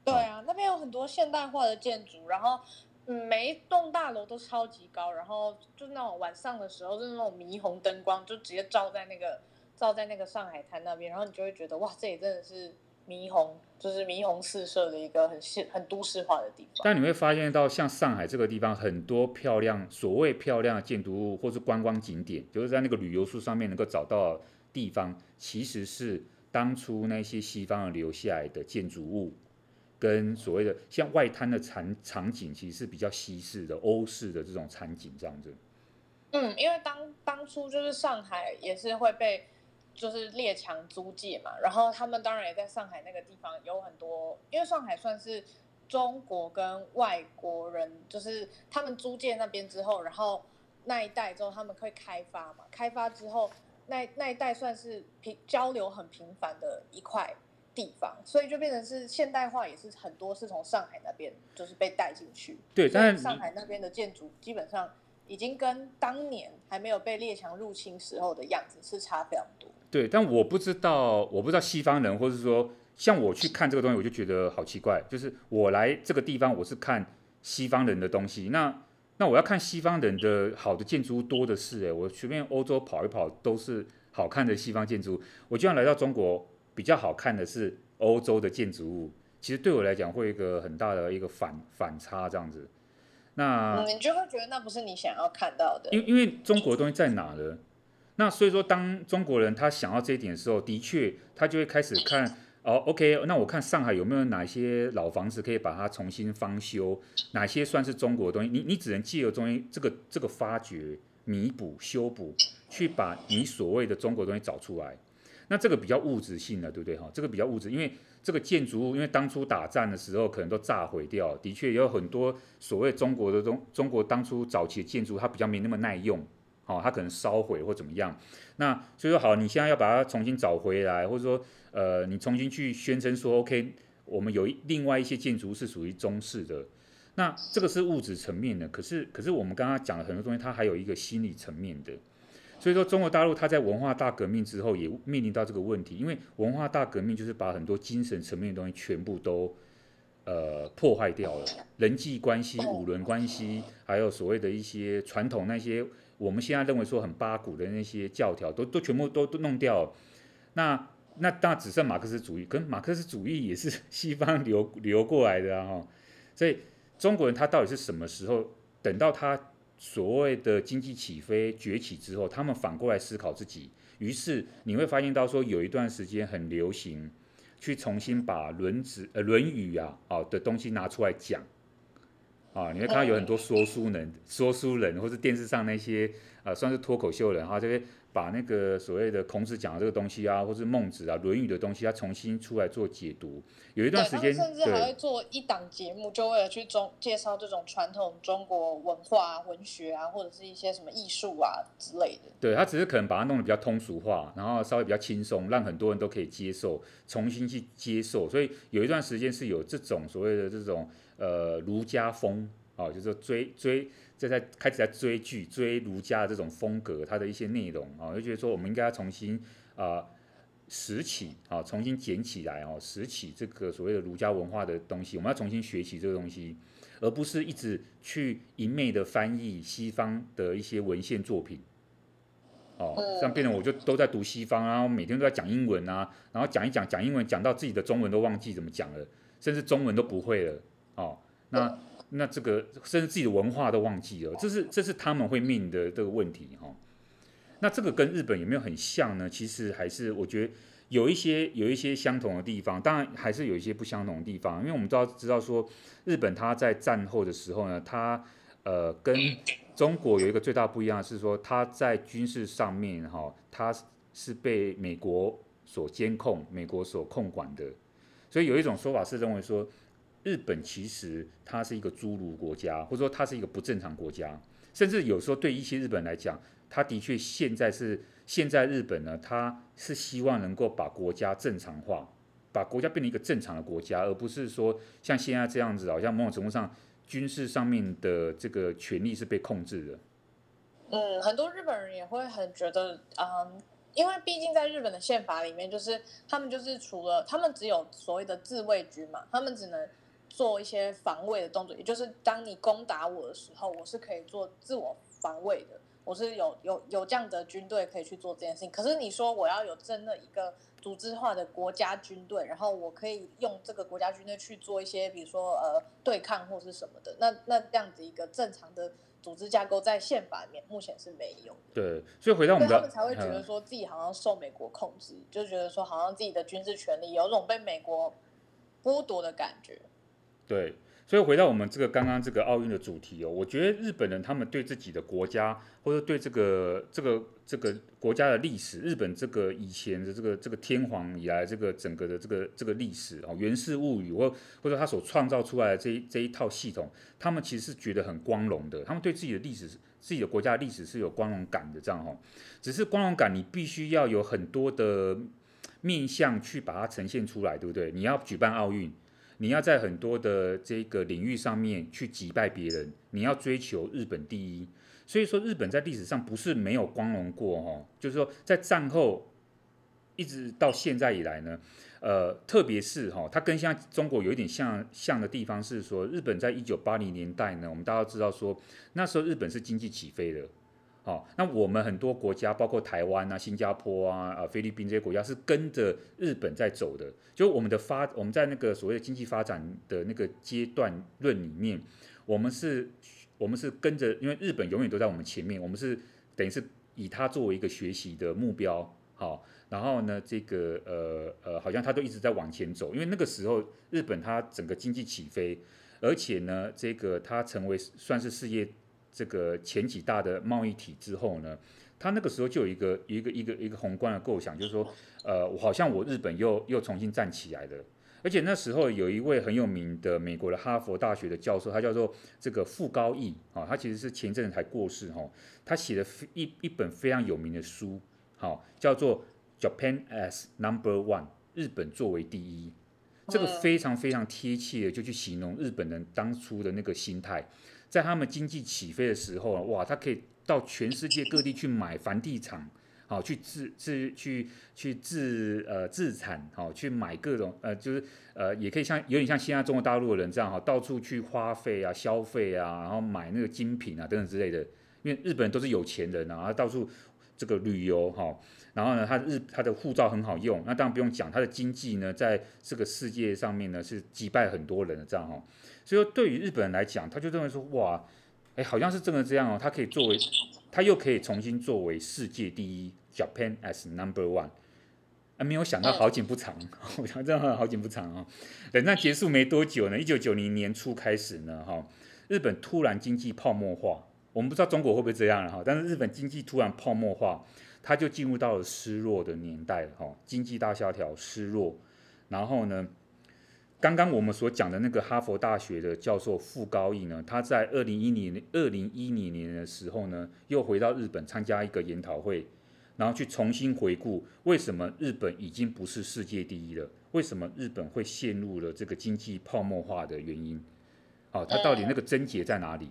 对啊，那边有很多现代化的建筑，然后嗯，每一栋大楼都超级高，然后就那种晚上的时候，就是那种霓虹灯光，就直接照在那个照在那个上海滩那边，然后你就会觉得哇，这里真的是霓虹，就是霓虹四射的一个很现很都市化的地方。但你会发现到像上海这个地方，很多漂亮所谓漂亮的建筑物或是观光景点，就是在那个旅游书上面能够找到。地方其实是当初那些西方人留下来的建筑物，跟所谓的像外滩的场场景，其实是比较西式的欧式的这种场景这样子。嗯，因为当当初就是上海也是会被就是列强租界嘛，然后他们当然也在上海那个地方有很多，因为上海算是中国跟外国人，就是他们租界那边之后，然后那一带之后他们会开发嘛，开发之后。那那一带算是平交流很频繁的一块地方，所以就变成是现代化，也是很多是从上海那边就是被带进去。对，但上海那边的建筑基本上已经跟当年还没有被列强入侵时候的样子是差非常多。对，但我不知道，我不知道西方人，或是说像我去看这个东西，我就觉得好奇怪，就是我来这个地方，我是看西方人的东西，那。那我要看西方人的好的建筑多的是，哎，我随便欧洲跑一跑都是好看的西方建筑。我就算来到中国，比较好看的是欧洲的建筑物。其实对我来讲，会有一个很大的一个反反差这样子。那、嗯、你就会觉得那不是你想要看到的。因因为中国的东西在哪呢？那所以说，当中国人他想要这一点的时候，的确他就会开始看。哦、oh，OK，那我看上海有没有哪些老房子可以把它重新翻修？哪些算是中国的东西？你你只能借由中间这个这个发掘、弥补、修补，去把你所谓的中国的东西找出来。那这个比较物质性的，对不对？哈，这个比较物质，因为这个建筑物，因为当初打仗的时候可能都炸毁掉，的确有很多所谓中国的中中国当初早期的建筑，它比较没那么耐用，哦，它可能烧毁或怎么样。那所以说好，你现在要把它重新找回来，或者说。呃，你重新去宣称说，OK，我们有另外一些建筑是属于中式的，那这个是物质层面的。可是，可是我们刚刚讲了很多东西，它还有一个心理层面的。所以说，中国大陆它在文化大革命之后也面临到这个问题，因为文化大革命就是把很多精神层面的东西全部都呃破坏掉了，人际关系、五伦关系，还有所谓的一些传统那些我们现在认为说很八股的那些教条，都都全部都都弄掉了。那那当然只剩马克思主义，跟马克思主义也是 西方流流过来的啊，所以中国人他到底是什么时候等到他所谓的经济起飞崛起之后，他们反过来思考自己，于是你会发现到说有一段时间很流行去重新把《论子》呃《论语》啊啊的东西拿出来讲啊，你会看到有很多说书人、说书人，或是电视上那些啊算是脱口秀人哈这些。把那个所谓的孔子讲的这个东西啊，或是孟子啊、《论语》的东西，他重新出来做解读。有一段时间，甚至还会做一档节目，就为了去中介绍这种传统中国文化、文学啊，或者是一些什么艺术啊之类的。对，他只是可能把它弄得比较通俗化，然后稍微比较轻松，让很多人都可以接受，重新去接受。所以有一段时间是有这种所谓的这种呃儒家风啊，就是追追。就在开始在追剧、追儒家的这种风格，它的一些内容啊，就觉得说我们应该要重新啊拾起啊，重新捡起来哦，拾起这个所谓的儒家文化的东西，我们要重新学习这个东西，而不是一直去一昧的翻译西方的一些文献作品。哦，这样变成我就都在读西方啊，每天都在讲英文啊，然后讲一讲讲英文，讲到自己的中文都忘记怎么讲了，甚至中文都不会了。哦，那。那这个甚至自己的文化都忘记了，这是这是他们会面临的这个问题哈。那这个跟日本有没有很像呢？其实还是我觉得有一些有一些相同的地方，当然还是有一些不相同的地方。因为我们知道知道说，日本它在战后的时候呢，它呃跟中国有一个最大不一样是说，它在军事上面哈，它是被美国所监控、美国所控管的。所以有一种说法是认为说，日本其实它是一个侏儒国家，或者说它是一个不正常国家。甚至有时候对一些日本来讲，他的确现在是现在日本呢，他是希望能够把国家正常化，把国家变成一个正常的国家，而不是说像现在这样子，好像某种程度上军事上面的这个权力是被控制的。嗯，很多日本人也会很觉得，嗯，因为毕竟在日本的宪法里面，就是他们就是除了他们只有所谓的自卫军嘛，他们只能。做一些防卫的动作，也就是当你攻打我的时候，我是可以做自我防卫的。我是有有有这样的军队可以去做这件事情。可是你说我要有真的一个组织化的国家军队，然后我可以用这个国家军队去做一些，比如说呃对抗或是什么的，那那这样子一个正常的组织架构在宪法里面目前是没有的。对，所以回到我们的，他们才会觉得说自己好像受美国控制，嗯、就觉得说好像自己的军事权利有种被美国剥夺的感觉。对，所以回到我们这个刚刚这个奥运的主题哦，我觉得日本人他们对自己的国家，或者对这个这个这个国家的历史，日本这个以前的这个这个天皇以来这个整个的这个这个历史哦，源氏物语或或者他所创造出来的这一这一套系统，他们其实是觉得很光荣的，他们对自己的历史、自己的国家历史是有光荣感的，这样哦。只是光荣感，你必须要有很多的面向去把它呈现出来，对不对？你要举办奥运。你要在很多的这个领域上面去击败别人，你要追求日本第一。所以说，日本在历史上不是没有光荣过哈，就是说在战后一直到现在以来呢，呃，特别是哈，它跟像中国有一点像像的地方是说，日本在一九八零年代呢，我们大家知道说那时候日本是经济起飞的。好，那我们很多国家，包括台湾啊、新加坡啊、啊菲律宾这些国家，是跟着日本在走的。就我们的发，我们在那个所谓的经济发展的那个阶段论里面，我们是，我们是跟着，因为日本永远都在我们前面，我们是等于是以它作为一个学习的目标。好，然后呢，这个呃呃，好像它都一直在往前走，因为那个时候日本它整个经济起飞，而且呢，这个它成为算是世界。这个前几大的贸易体之后呢，他那个时候就有一个一个一个一个宏观的构想，就是说，呃，我好像我日本又又重新站起来了。而且那时候有一位很有名的美国的哈佛大学的教授，他叫做这个傅高义啊，他其实是前一阵子才过世哈，他写了一一本非常有名的书，好，叫做 Japan as Number One，日本作为第一，这个非常非常贴切的就去形容日本人当初的那个心态。在他们经济起飞的时候，哇，他可以到全世界各地去买房地产，好去自自去去自呃自产，好去买各种呃就是呃也可以像有点像现在中国大陆的人这样哈，到处去花费啊消费啊，然后买那个精品啊等等之类的。因为日本人都是有钱人啊，然后到处这个旅游哈，然后呢，他日他的护照很好用，那当然不用讲，他的经济呢在这个世界上面呢是击败很多人的这样哈。所以说，对于日本人来讲，他就认为说，哇，哎，好像是真的这样哦。他可以作为，他又可以重新作为世界第一，Japan as number one。啊，没有想到好景不长，我想真的好景不长哦。等那结束没多久呢，一九九零年初开始呢，哈，日本突然经济泡沫化。我们不知道中国会不会这样了哈，但是日本经济突然泡沫化，它就进入到了失落的年代了哈，经济大萧条，失落，然后呢？刚刚我们所讲的那个哈佛大学的教授傅高义呢，他在二零一零年二零一零年的时候呢，又回到日本参加一个研讨会，然后去重新回顾为什么日本已经不是世界第一了，为什么日本会陷入了这个经济泡沫化的原因，哦，他到底那个症结在哪里？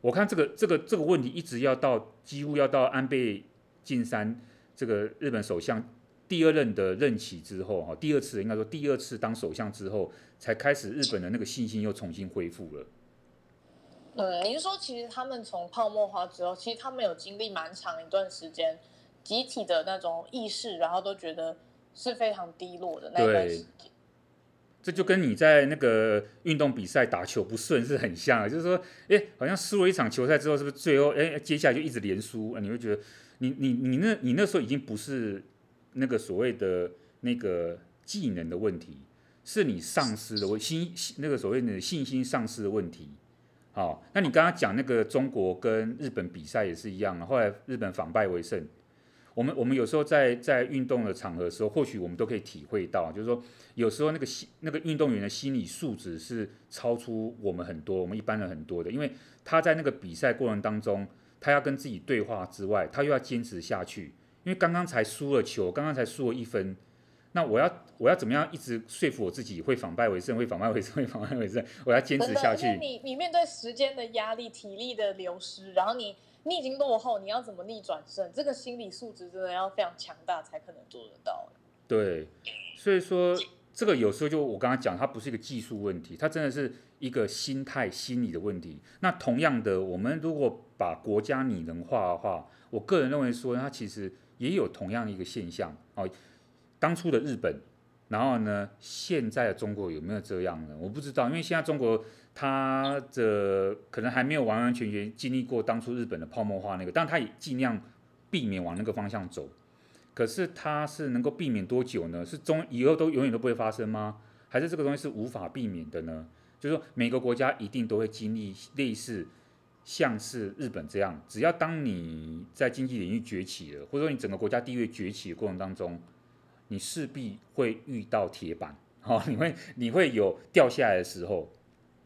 我看这个这个这个问题一直要到几乎要到安倍晋三这个日本首相。第二任的任期之后，哈，第二次应该说第二次当首相之后，才开始日本的那个信心又重新恢复了。嗯，您说其实他们从泡沫化之后，其实他们有经历蛮长一段时间集体的那种意识，然后都觉得是非常低落的那段时间。这就跟你在那个运动比赛打球不顺是很像的，就是说，哎，好像输了一场球赛之后，是不是最后，哎，接下来就一直连输？你会觉得你，你你你那，你那时候已经不是那个所谓的那个技能的问题，是你丧失的信那个所谓的信心丧失的问题。好，那你刚刚讲那个中国跟日本比赛也是一样，后来日本反败为胜。我们我们有时候在在运动的场合的时候，或许我们都可以体会到，就是说有时候那个心那个运动员的心理素质是超出我们很多，我们一般人很多的，因为他在那个比赛过程当中，他要跟自己对话之外，他又要坚持下去，因为刚刚才输了球，刚刚才输了一分，那我要我要怎么样一直说服我自己会反败为胜，会反败为胜，会反败为胜，我要坚持下去。你你面对时间的压力、体力的流失，然后你。你已经落后，你要怎么逆转胜？这个心理素质真的要非常强大才可能做得到。对，所以说这个有时候就我刚刚讲，它不是一个技术问题，它真的是一个心态、心理的问题。那同样的，我们如果把国家拟人化的话，我个人认为说，它其实也有同样的一个现象哦。当初的日本，然后呢，现在的中国有没有这样呢？我不知道，因为现在中国。它的可能还没有完完全全经历过当初日本的泡沫化那个，但它也尽量避免往那个方向走。可是它是能够避免多久呢？是中以后都永远都不会发生吗？还是这个东西是无法避免的呢？就是说每个国家一定都会经历类似像是日本这样，只要当你在经济领域崛起了，或者说你整个国家地位崛起的过程当中，你势必会遇到铁板，哦，你会你会有掉下来的时候。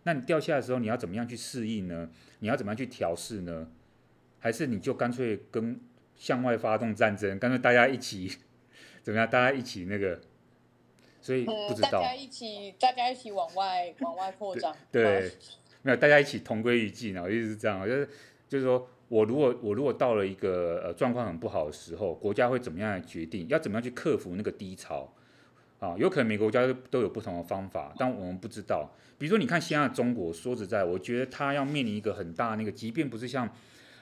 那你掉下来的时候，你要怎么样去适应呢？你要怎么样去调试呢？还是你就干脆跟向外发动战争，干脆大家一起 怎么样？大家一起那个，所以不知道。嗯、大家一起，大家一起往外往外扩张。对，对没有，大家一起同归于尽啊！我一直是这样，就是就是说我如果我如果到了一个呃状况很不好的时候，国家会怎么样来决定？要怎么样去克服那个低潮？啊，有可能每个国家都有不同的方法，但我们不知道。比如说，你看现在中国，说实在，我觉得它要面临一个很大那个，即便不是像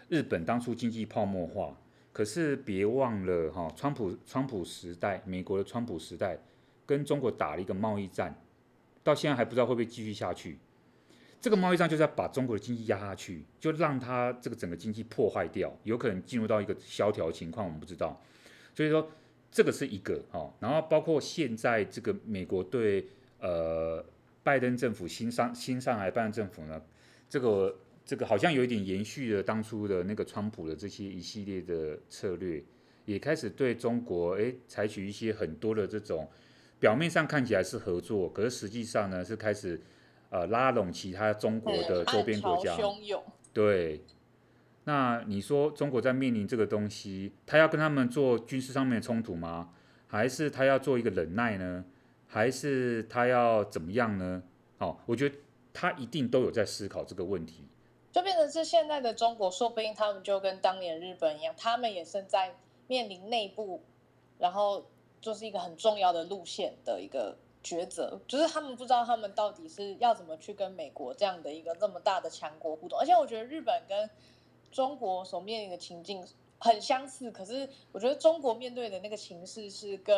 日本当初经济泡沫化，可是别忘了哈，川普川普时代，美国的川普时代跟中国打了一个贸易战，到现在还不知道会不会继续下去。这个贸易战就是要把中国的经济压下去，就让他这个整个经济破坏掉，有可能进入到一个萧条情况，我们不知道。所以说。这个是一个哦，然后包括现在这个美国对呃拜登政府新上新上来拜登政府呢，这个这个好像有一点延续了当初的那个川普的这些一系列的策略，也开始对中国诶采取一些很多的这种表面上看起来是合作，可是实际上呢是开始呃拉拢其他中国的周边国家，对。那你说中国在面临这个东西，他要跟他们做军事上面的冲突吗？还是他要做一个忍耐呢？还是他要怎么样呢？哦，我觉得他一定都有在思考这个问题。就变成是现在的中国，说不定他们就跟当年日本一样，他们也是在面临内部，然后就是一个很重要的路线的一个抉择，就是他们不知道他们到底是要怎么去跟美国这样的一个这么大的强国互动，而且我觉得日本跟中国所面临的情境很相似，可是我觉得中国面对的那个情势是更，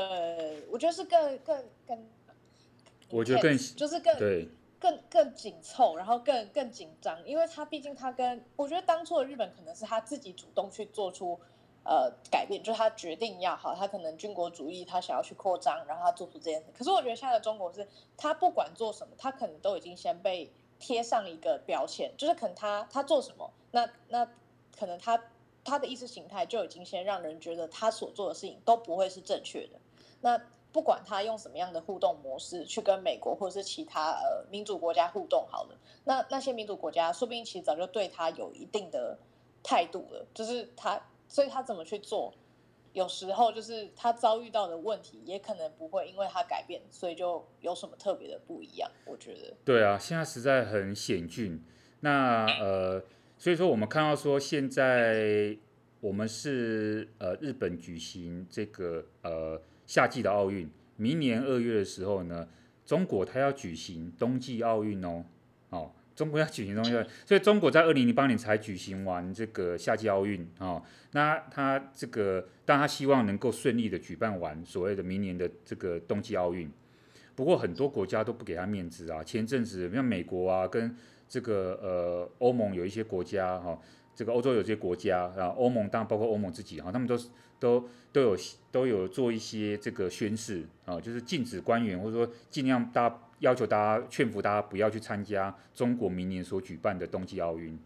我觉得是更更更，我觉得更就是更对。更更紧凑，然后更更紧张，因为他毕竟他跟我觉得当初的日本可能是他自己主动去做出呃改变，就是他决定要好，他可能军国主义，他想要去扩张，然后他做出这件事。可是我觉得现在的中国是，他不管做什么，他可能都已经先被贴上一个标签，就是可能他他做什么，那那。可能他他的意识形态就已经先让人觉得他所做的事情都不会是正确的。那不管他用什么样的互动模式去跟美国或者是其他呃民主国家互动好了，那那些民主国家说不定其实早就对他有一定的态度了。就是他，所以他怎么去做，有时候就是他遭遇到的问题也可能不会因为他改变，所以就有什么特别的不一样。我觉得。对啊，现在实在很险峻。那呃。所以说，我们看到说，现在我们是呃日本举行这个呃夏季的奥运，明年二月的时候呢，中国它要举行冬季奥运哦，中国要举行冬季奥运，所以中国在二零零八年才举行完这个夏季奥运啊，那他这个，但他希望能够顺利的举办完所谓的明年的这个冬季奥运，不过很多国家都不给他面子啊。前阵子像美国啊，跟这个呃欧盟有一些国家哈、这个欧洲有些国家啊，欧盟当然包括欧盟自己哈、他们都都都有都有做一些这个宣誓啊，就是禁止官员或者说尽量大要求大家劝服大家不要去参加中国明年所举办的冬季奥运。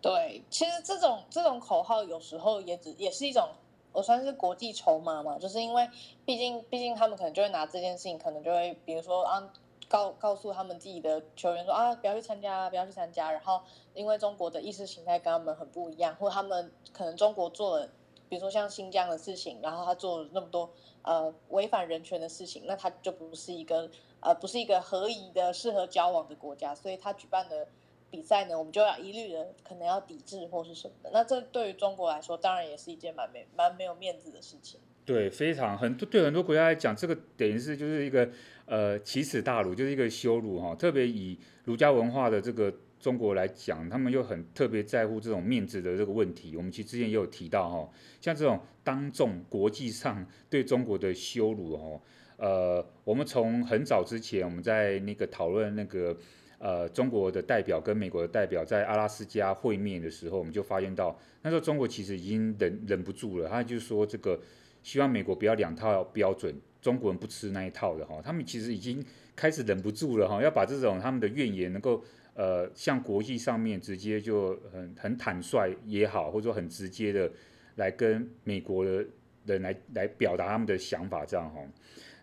对，其实这种这种口号有时候也只也是一种，我算是国际筹码嘛，就是因为毕竟毕竟他们可能就会拿这件事情，可能就会比如说啊告告诉他们自己的球员说啊不要去参加，不要去参加，然后因为中国的意识形态跟他们很不一样，或他们可能中国做了，比如说像新疆的事情，然后他做了那么多呃违反人权的事情，那他就不是一个呃不是一个合宜的适合交往的国家，所以他举办的。比赛呢，我们就要一律的可能要抵制或是什么的。那这对于中国来说，当然也是一件蛮没蛮没有面子的事情。对，非常很多对很多国家来讲，这个等于是就是一个呃奇耻大辱，就是一个羞辱哈。特别以儒家文化的这个中国来讲，他们又很特别在乎这种面子的这个问题。我们其实之前也有提到哈，像这种当众国际上对中国的羞辱哦，呃，我们从很早之前我们在那个讨论那个。呃，中国的代表跟美国的代表在阿拉斯加会面的时候，我们就发现到那时候中国其实已经忍忍不住了，他就说这个希望美国不要两套标准，中国人不吃那一套的哈，他们其实已经开始忍不住了哈，要把这种他们的怨言能够呃向国际上面直接就很很坦率也好，或者说很直接的来跟美国的人来来表达他们的想法这样哈。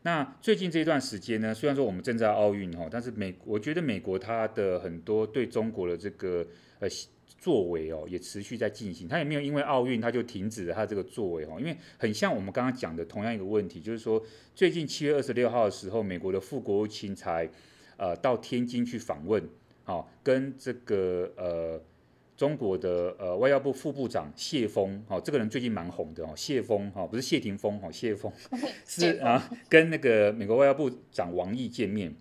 那最近这段时间呢，虽然说我们正在奥运哈，但是美我觉得美国它的很多对中国的这个呃作为哦，也持续在进行。它也没有因为奥运它就停止了它这个作为哈，因为很像我们刚刚讲的同样一个问题，就是说最近七月二十六号的时候，美国的副国务卿才呃到天津去访问，好跟这个呃。中国的呃外交部副部长谢峰，哈，这个人最近蛮红的哦，谢峰哈，不是谢霆锋哦，谢峰 是啊，跟那个美国外交部长王毅见面。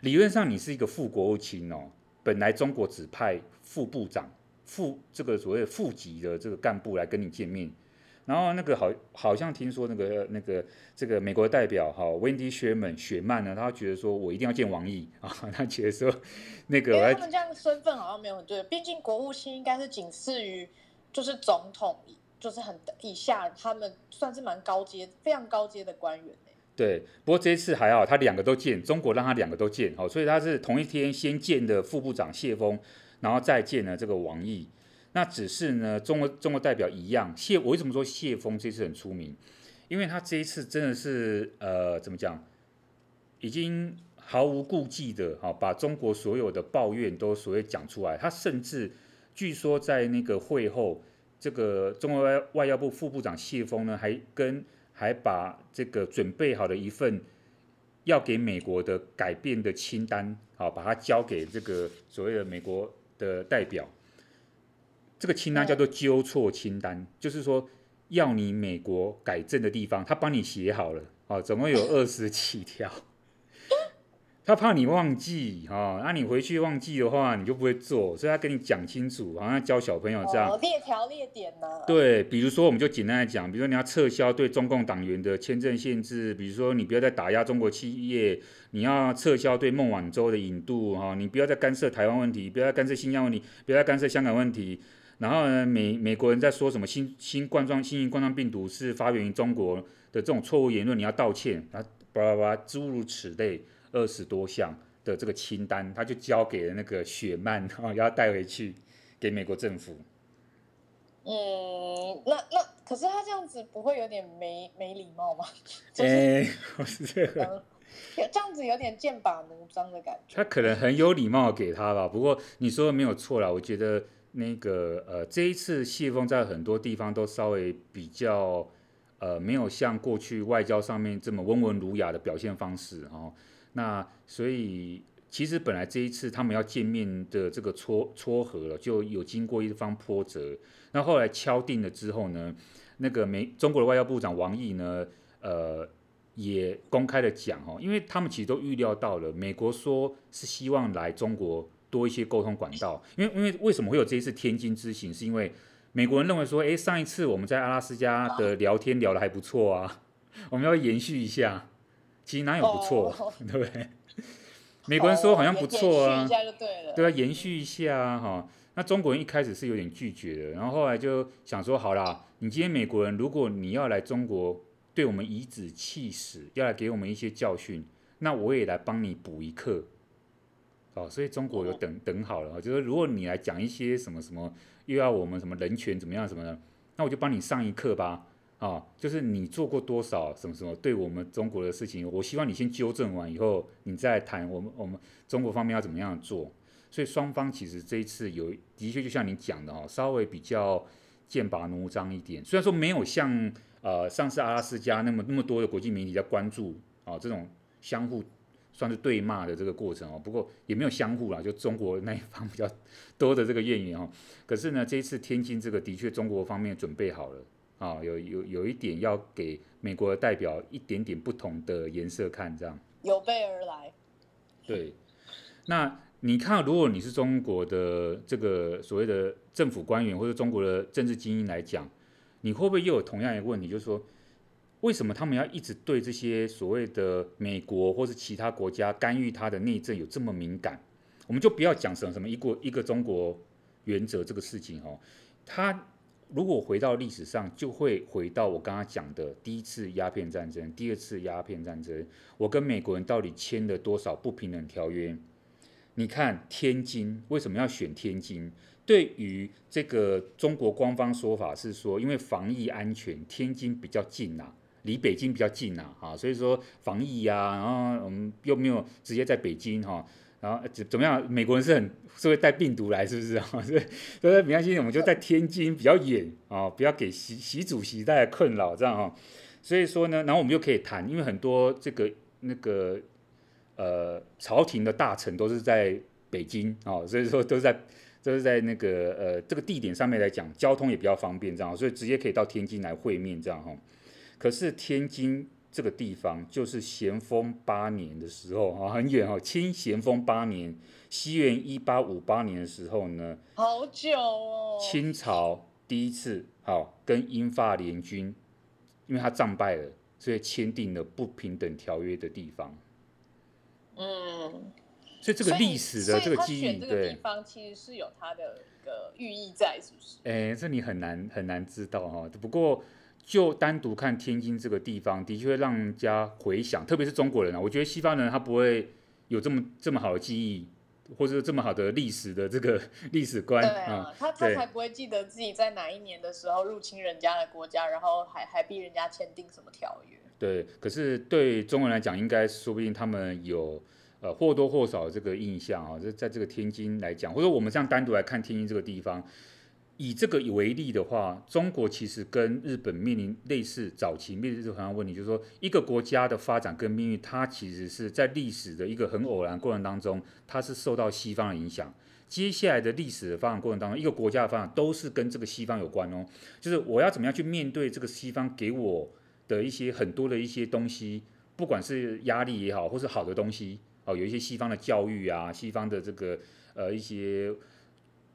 理论上你是一个副国务卿哦，本来中国只派副部长、副这个所谓副级的这个干部来跟你见面。然后那个好，好像听说那个那个这个美国代表哈，Wendy Sherman 雪曼呢，他觉得说我一定要见王毅 啊，他觉得说那个，因为他们这样身份好像没有很对，毕竟国务卿应该是仅次于就是总统，就是很以下，他们算是蛮高阶、非常高阶的官员。对，不过这一次还好，他两个都见，中国让他两个都见，哦，所以他是同一天先见的副部长谢峰，然后再见了这个王毅。那只是呢，中国中国代表一样谢，我为什么说谢峰这次很出名？因为他这一次真的是呃，怎么讲，已经毫无顾忌的哈，把中国所有的抱怨都所谓讲出来。他甚至据说在那个会后，这个中国外外交部副部长谢峰呢，还跟还把这个准备好的一份要给美国的改变的清单，好，把它交给这个所谓的美国的代表。这个清单叫做纠错清单，就是说要你美国改正的地方，他帮你写好了，哦，总共有二十七条。他怕你忘记，哦，那你回去忘记的话，你就不会做，所以他跟你讲清楚，好像教小朋友这样。哦，列条列点呢？对，比如说我们就简单来讲，比如说你要撤销对中共党员的签证限制，比如说你不要再打压中国企业，你要撤销对孟晚舟的引渡，哈，你不要再干涉台湾问题，不要再干涉新疆问题，不要再干涉香港问题。然后呢，美美国人在说什么新新冠状新型冠状病毒是发源于中国的这种错误言论，你要道歉，啊，巴拉巴拉诸如此类二十多项的这个清单，他就交给了那个雪曼，然 后要带回去给美国政府。嗯，那那可是他这样子不会有点没没礼貌吗？哎，我是这个，嗯，这样子有点剑拔弩张的感觉。他可能很有礼貌给他吧，不过你说的没有错啦，我觉得。那个呃，这一次谢锋在很多地方都稍微比较呃，没有像过去外交上面这么温文儒雅的表现方式哦。那所以其实本来这一次他们要见面的这个撮撮合了，就有经过一番波折。那后来敲定了之后呢，那个美中国的外交部长王毅呢，呃，也公开的讲哦，因为他们其实都预料到了，美国说是希望来中国。多一些沟通管道，因为因为为什么会有这一次天津之行？是因为美国人认为说，诶，上一次我们在阿拉斯加的聊天聊得还不错啊，我们要延续一下。其实哪有不错，oh. 对不对？美国人说好像不错啊，对，对啊，延续一下啊哈、啊。那中国人一开始是有点拒绝的，然后后来就想说，好啦，你今天美国人，如果你要来中国，对我们颐指气使，要来给我们一些教训，那我也来帮你补一课。哦，所以中国有等、oh. 等好了，就是如果你来讲一些什么什么，又要我们什么人权怎么样什么的，那我就帮你上一课吧。啊、哦，就是你做过多少什么什么对我们中国的事情，我希望你先纠正完以后，你再谈我们我们中国方面要怎么样做。所以双方其实这一次有的确就像你讲的哦，稍微比较剑拔弩张一点。虽然说没有像呃上次阿拉斯加那么那么多的国际媒体在关注啊、哦、这种相互算是对骂的这个过程哦，不过也没有相互啦，就中国那一方比较多的这个怨言哦。可是呢，这一次天津这个的确中国方面准备好了。啊、哦，有有有一点要给美国的代表一点点不同的颜色看，这样有备而来。对，那你看，如果你是中国的这个所谓的政府官员或者中国的政治精英来讲，你会不会又有同样一个问题，就是说，为什么他们要一直对这些所谓的美国或是其他国家干预他的内政有这么敏感？我们就不要讲什么什么一个一个中国原则这个事情哦，他。如果回到历史上，就会回到我刚刚讲的第一次鸦片战争、第二次鸦片战争。我跟美国人到底签了多少不平等条约？你看天津为什么要选天津？对于这个中国官方说法是说，因为防疫安全，天津比较近呐、啊，离北京比较近呐，啊，所以说防疫呀、然后我们又没有直接在北京哈。然后怎怎么样？美国人是很是会带病毒来，是不是啊？所以所以没关系，我们就在天津比较远啊，不要给习习主席带来困扰，这样哈。所以说呢，然后我们就可以谈，因为很多这个那个呃朝廷的大臣都是在北京啊，所以说都是在都是在那个呃这个地点上面来讲，交通也比较方便，这样，所以直接可以到天津来会面，这样哈。可是天津。这个地方就是咸丰八年的时候啊，很远哦。清咸丰八年，西元一八五八年的时候呢，好久哦。清朝第一次好跟英法联军，因为他战败了，所以签订了不平等条约的地方。嗯，所以这个历史的这个记忆，对，地方其实是有它的一个寓意在，是不是？哎，这你很难很难知道哈。不过。就单独看天津这个地方，的确会让人家回想，特别是中国人啊，我觉得西方人他不会有这么这么好的记忆，或者是这么好的历史的这个 历史观对啊，嗯、他他才不会记得自己在哪一年的时候入侵人家的国家，然后还还逼人家签订什么条约。对，可是对中国人来讲，应该说不定他们有呃或多或少这个印象啊，就在这个天津来讲，或者我们这样单独来看天津这个地方。以这个为例的话，中国其实跟日本面临类似早期面临这个同样问题，就是说一个国家的发展跟命运，它其实是在历史的一个很偶然过程当中，它是受到西方的影响。接下来的历史的发展过程当中，一个国家的发展都是跟这个西方有关哦。就是我要怎么样去面对这个西方给我的一些很多的一些东西，不管是压力也好，或是好的东西哦，有一些西方的教育啊，西方的这个呃一些。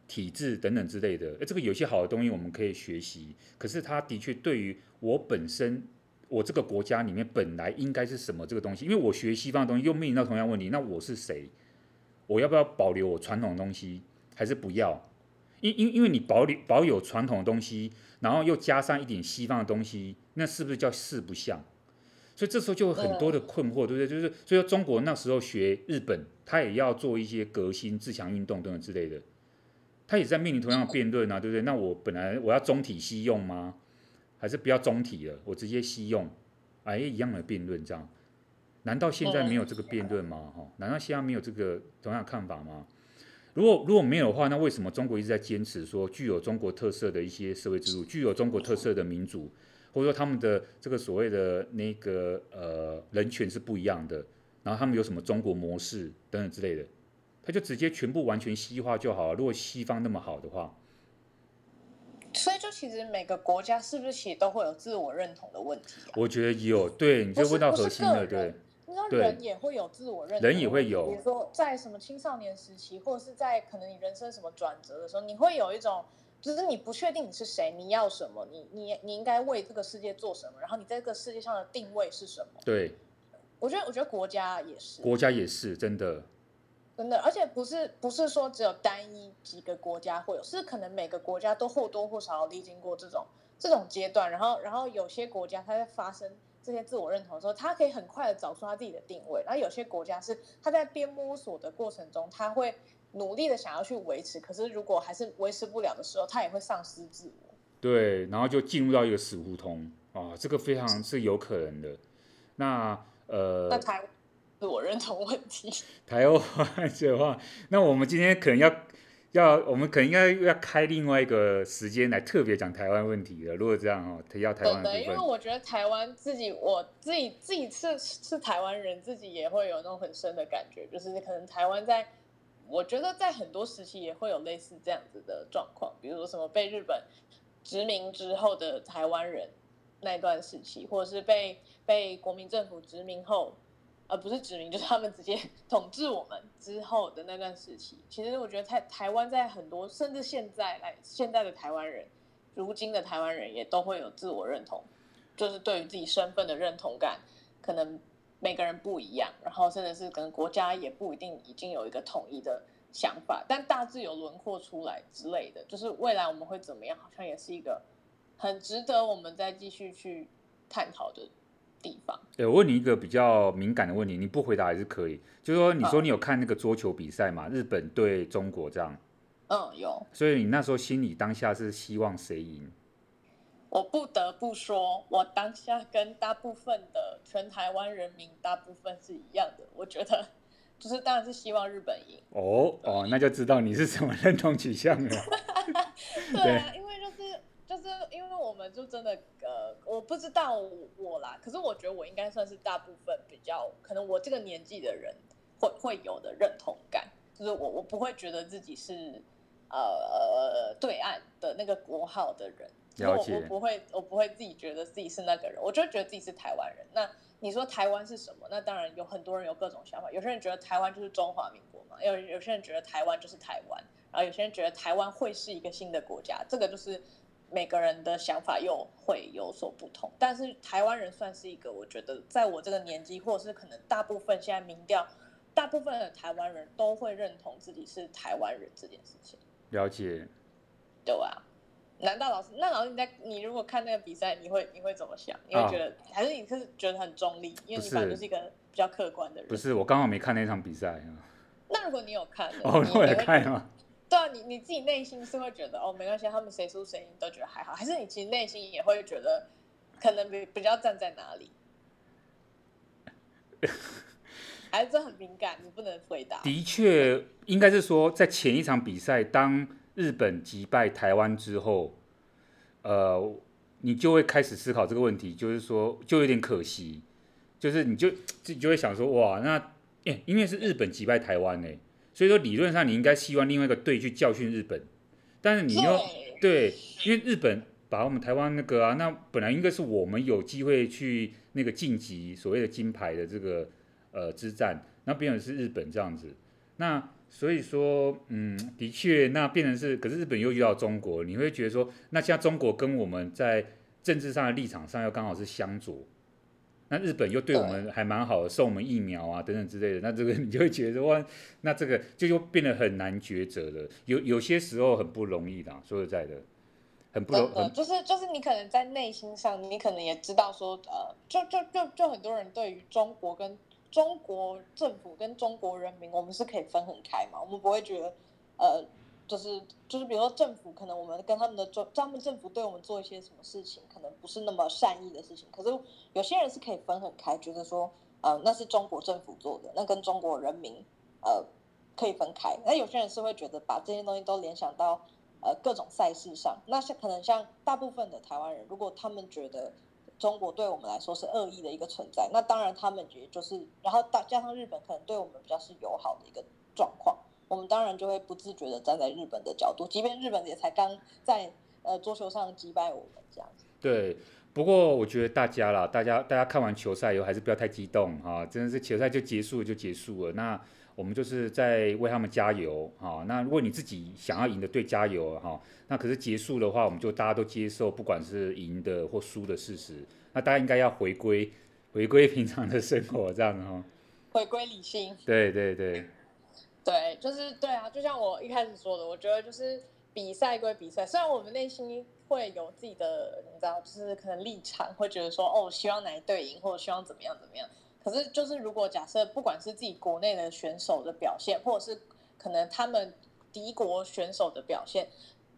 体制等等之类的，这个有些好的东西我们可以学习，可是它的确对于我本身，我这个国家里面本来应该是什么这个东西，因为我学西方的东西又面临到同样问题，那我是谁？我要不要保留我传统的东西，还是不要？因因因为你保留保有传统的东西，然后又加上一点西方的东西，那是不是叫四不像？所以这时候就有很多的困惑，对不对？就是所以说中国那时候学日本，他也要做一些革新、自强运动等等之类的。他也在面临同样的辩论啊，对不对？那我本来我要中体西用吗？还是不要中体了，我直接西用？哎，一样的辩论这样，难道现在没有这个辩论吗？哈，难道现在没有这个同样的看法吗？如果如果没有的话，那为什么中国一直在坚持说具有中国特色的一些社会制度，具有中国特色的民主，或者说他们的这个所谓的那个呃人权是不一样的，然后他们有什么中国模式等等之类的？他就直接全部完全西化就好了。如果西方那么好的话，所以就其实每个国家是不是其实都会有自我认同的问题啊？我觉得有，对，你就问到核心了，对。你知道人也会有自我认同，人也会有。比如说在什么青少年时期，或者是在可能你人生什么转折的时候，你会有一种，就是你不确定你是谁，你要什么，你你你应该为这个世界做什么，然后你在这个世界上的定位是什么？对。我觉得，我觉得国家也是，国家也是真的，真的，而且不是不是说只有单一几个国家会有，是可能每个国家都或多或少历经过这种这种阶段，然后然后有些国家它在发生这些自我认同的时候，它可以很快的找出它自己的定位，然后有些国家是它在边摸索的过程中，它会努力的想要去维持，可是如果还是维持不了的时候，它也会丧失自我。对，然后就进入到一个死胡同啊，这个非常是有可能的。那呃，那台湾自我认同问题，台湾的话，那我们今天可能要要，我们可能应该要开另外一个时间来特别讲台湾问题了。如果这样哦，提到台湾因为我觉得台湾自己，我自己自己是是台湾人，自己也会有那种很深的感觉，就是可能台湾在，我觉得在很多时期也会有类似这样子的状况，比如说什么被日本殖民之后的台湾人。那段时期，或者是被被国民政府殖民后，而不是殖民，就是他们直接 统治我们之后的那段时期。其实我觉得台台湾在很多，甚至现在来现在的台湾人，如今的台湾人也都会有自我认同，就是对于自己身份的认同感，可能每个人不一样，然后甚至是跟国家也不一定已经有一个统一的想法，但大致有轮廓出来之类的，就是未来我们会怎么样，好像也是一个。很值得我们再继续去探讨的地方。对，我问你一个比较敏感的问题，你不回答还是可以。就是说，你说你有看那个桌球比赛嘛？日本对中国这样。嗯，有。所以你那时候心里当下是希望谁赢？我不得不说，我当下跟大部分的全台湾人民大部分是一样的。我觉得，就是当然是希望日本赢。哦哦，那就知道你是什么认同取向了。对啊，因为就是。就是因为我们就真的呃，我不知道我啦，可是我觉得我应该算是大部分比较可能我这个年纪的人会会有的认同感，就是我我不会觉得自己是呃对岸的那个国号的人。我我不会我不会自己觉得自己是那个人，我就觉得自己是台湾人。那你说台湾是什么？那当然有很多人有各种想法，有些人觉得台湾就是中华民国嘛，有有些人觉得台湾就是台湾，然后有些人觉得台湾会是一个新的国家，这个就是。每个人的想法又会有所不同，但是台湾人算是一个，我觉得在我这个年纪，或者是可能大部分现在民调，大部分的台湾人都会认同自己是台湾人这件事情。了解。对啊。难道老师？那老师你在你如果看那个比赛，你会你会怎么想？你会觉得、哦、还是你是觉得很中立？因为你本来就是一个比较客观的人。不是，我刚好没看那场比赛。那如果你有看，哦，我也看啊。对啊，你你自己内心是会觉得哦，没关系，他们谁输谁赢都觉得还好，还是你其实内心也会觉得可能比比较站在哪里？还是这很敏感，你不能回答。的确，应该是说在前一场比赛，当日本击败台湾之后，呃，你就会开始思考这个问题，就是说就有点可惜，就是你就自己就会想说哇，那因为是日本击败台湾呢。所以说，理论上你应该希望另外一个队去教训日本，但是你又对，因为日本把我们台湾那个啊，那本来应该是我们有机会去那个晋级所谓的金牌的这个呃之战，那变成是日本这样子，那所以说，嗯，的确，那变成是，可是日本又遇到中国，你会觉得说，那像中国跟我们在政治上的立场上又刚好是相左。那日本又对我们还蛮好的，送我们疫苗啊等等之类的，那这个 你就会觉得哇，那这个就又变得很难抉择了。有有些时候很不容易的，说实在的，很不容易。就是就是你可能在内心上，你可能也知道说，呃，就就就就很多人对于中国跟中国政府跟中国人民，我们是可以分很开嘛，我们不会觉得，呃。就是就是，比如说政府可能我们跟他们的专，他们政府对我们做一些什么事情，可能不是那么善意的事情。可是有些人是可以分很开，觉得说，呃，那是中国政府做的，那跟中国人民，呃，可以分开。那有些人是会觉得把这些东西都联想到，呃，各种赛事上。那像可能像大部分的台湾人，如果他们觉得中国对我们来说是恶意的一个存在，那当然他们也就是，然后大加上日本可能对我们比较是友好的一个状况。我们当然就会不自觉的站在日本的角度，即便日本也才刚在呃桌球上击败我们这样子。对，不过我觉得大家啦，大家大家看完球赛以后还是不要太激动哈，真的是球赛就结束了就结束了。那我们就是在为他们加油哈。那如果你自己想要赢的队加油哈。那可是结束的话，我们就大家都接受，不管是赢的或输的事实。那大家应该要回归回归 平常的生活这样的哈。回归理性。对对对。对，就是对啊，就像我一开始说的，我觉得就是比赛归比赛，虽然我们内心会有自己的，你知道，就是可能立场，会觉得说，哦，希望哪一队赢，或者希望怎么样怎么样。可是，就是如果假设不管是自己国内的选手的表现，或者是可能他们敌国选手的表现，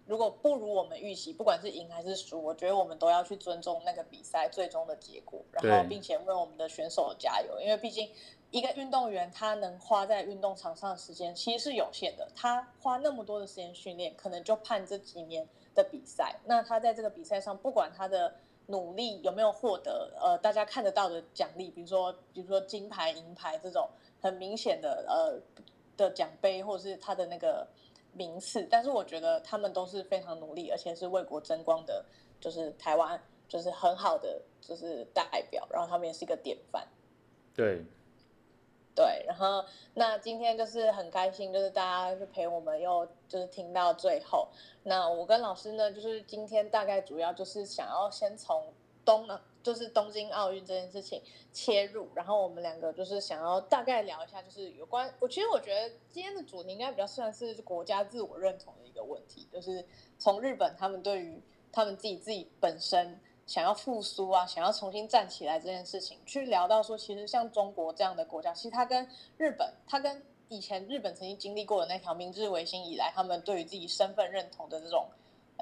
如果不如我们预期，不管是赢还是输，我觉得我们都要去尊重那个比赛最终的结果，然后并且为我们的选手加油，因为毕竟。一个运动员他能花在运动场上的时间其实是有限的，他花那么多的时间训练，可能就盼这几年的比赛。那他在这个比赛上，不管他的努力有没有获得呃大家看得到的奖励，比如说比如说金牌、银牌这种很明显的呃的奖杯，或者是他的那个名次，但是我觉得他们都是非常努力，而且是为国争光的，就是台湾就是很好的就是代表，然后他们也是一个典范。对。对，然后那今天就是很开心，就是大家就陪我们又就是听到最后。那我跟老师呢，就是今天大概主要就是想要先从东呢，就是东京奥运这件事情切入，然后我们两个就是想要大概聊一下，就是有关我其实我觉得今天的主题应该比较算是国家自我认同的一个问题，就是从日本他们对于他们自己自己本身。想要复苏啊，想要重新站起来这件事情，去聊到说，其实像中国这样的国家，其实它跟日本，它跟以前日本曾经经历过的那条明治维新以来，他们对于自己身份认同的这种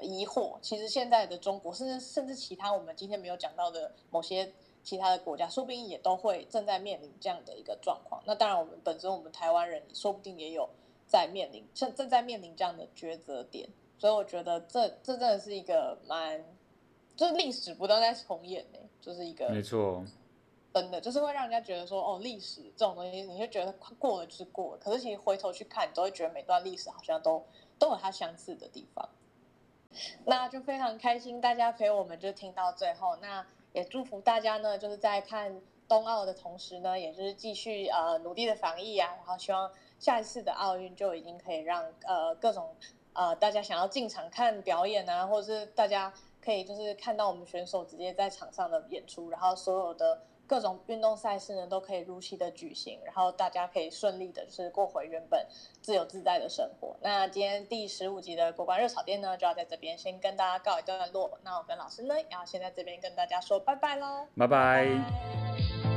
疑惑，其实现在的中国，甚至甚至其他我们今天没有讲到的某些其他的国家，说不定也都会正在面临这样的一个状况。那当然，我们本身我们台湾人，说不定也有在面临，正正在面临这样的抉择点。所以我觉得这这真的是一个蛮。就是历史不断在重演呢，就是一个没错，真的就是会让人家觉得说，哦，历史这种东西，你就觉得过了就是过了，可是其实回头去看，你都会觉得每段历史好像都都有它相似的地方。那就非常开心，大家陪我们就听到最后，那也祝福大家呢，就是在看冬奥的同时呢，也就是继续呃努力的防疫啊，然后希望下一次的奥运就已经可以让呃各种呃大家想要进场看表演啊，或者是大家。可以就是看到我们选手直接在场上的演出，然后所有的各种运动赛事呢都可以如期的举行，然后大家可以顺利的就是过回原本自由自在的生活。那今天第十五集的国关热炒店呢，就要在这边先跟大家告一段落。那我跟老师呢，也要先在这边跟大家说拜拜喽，拜拜。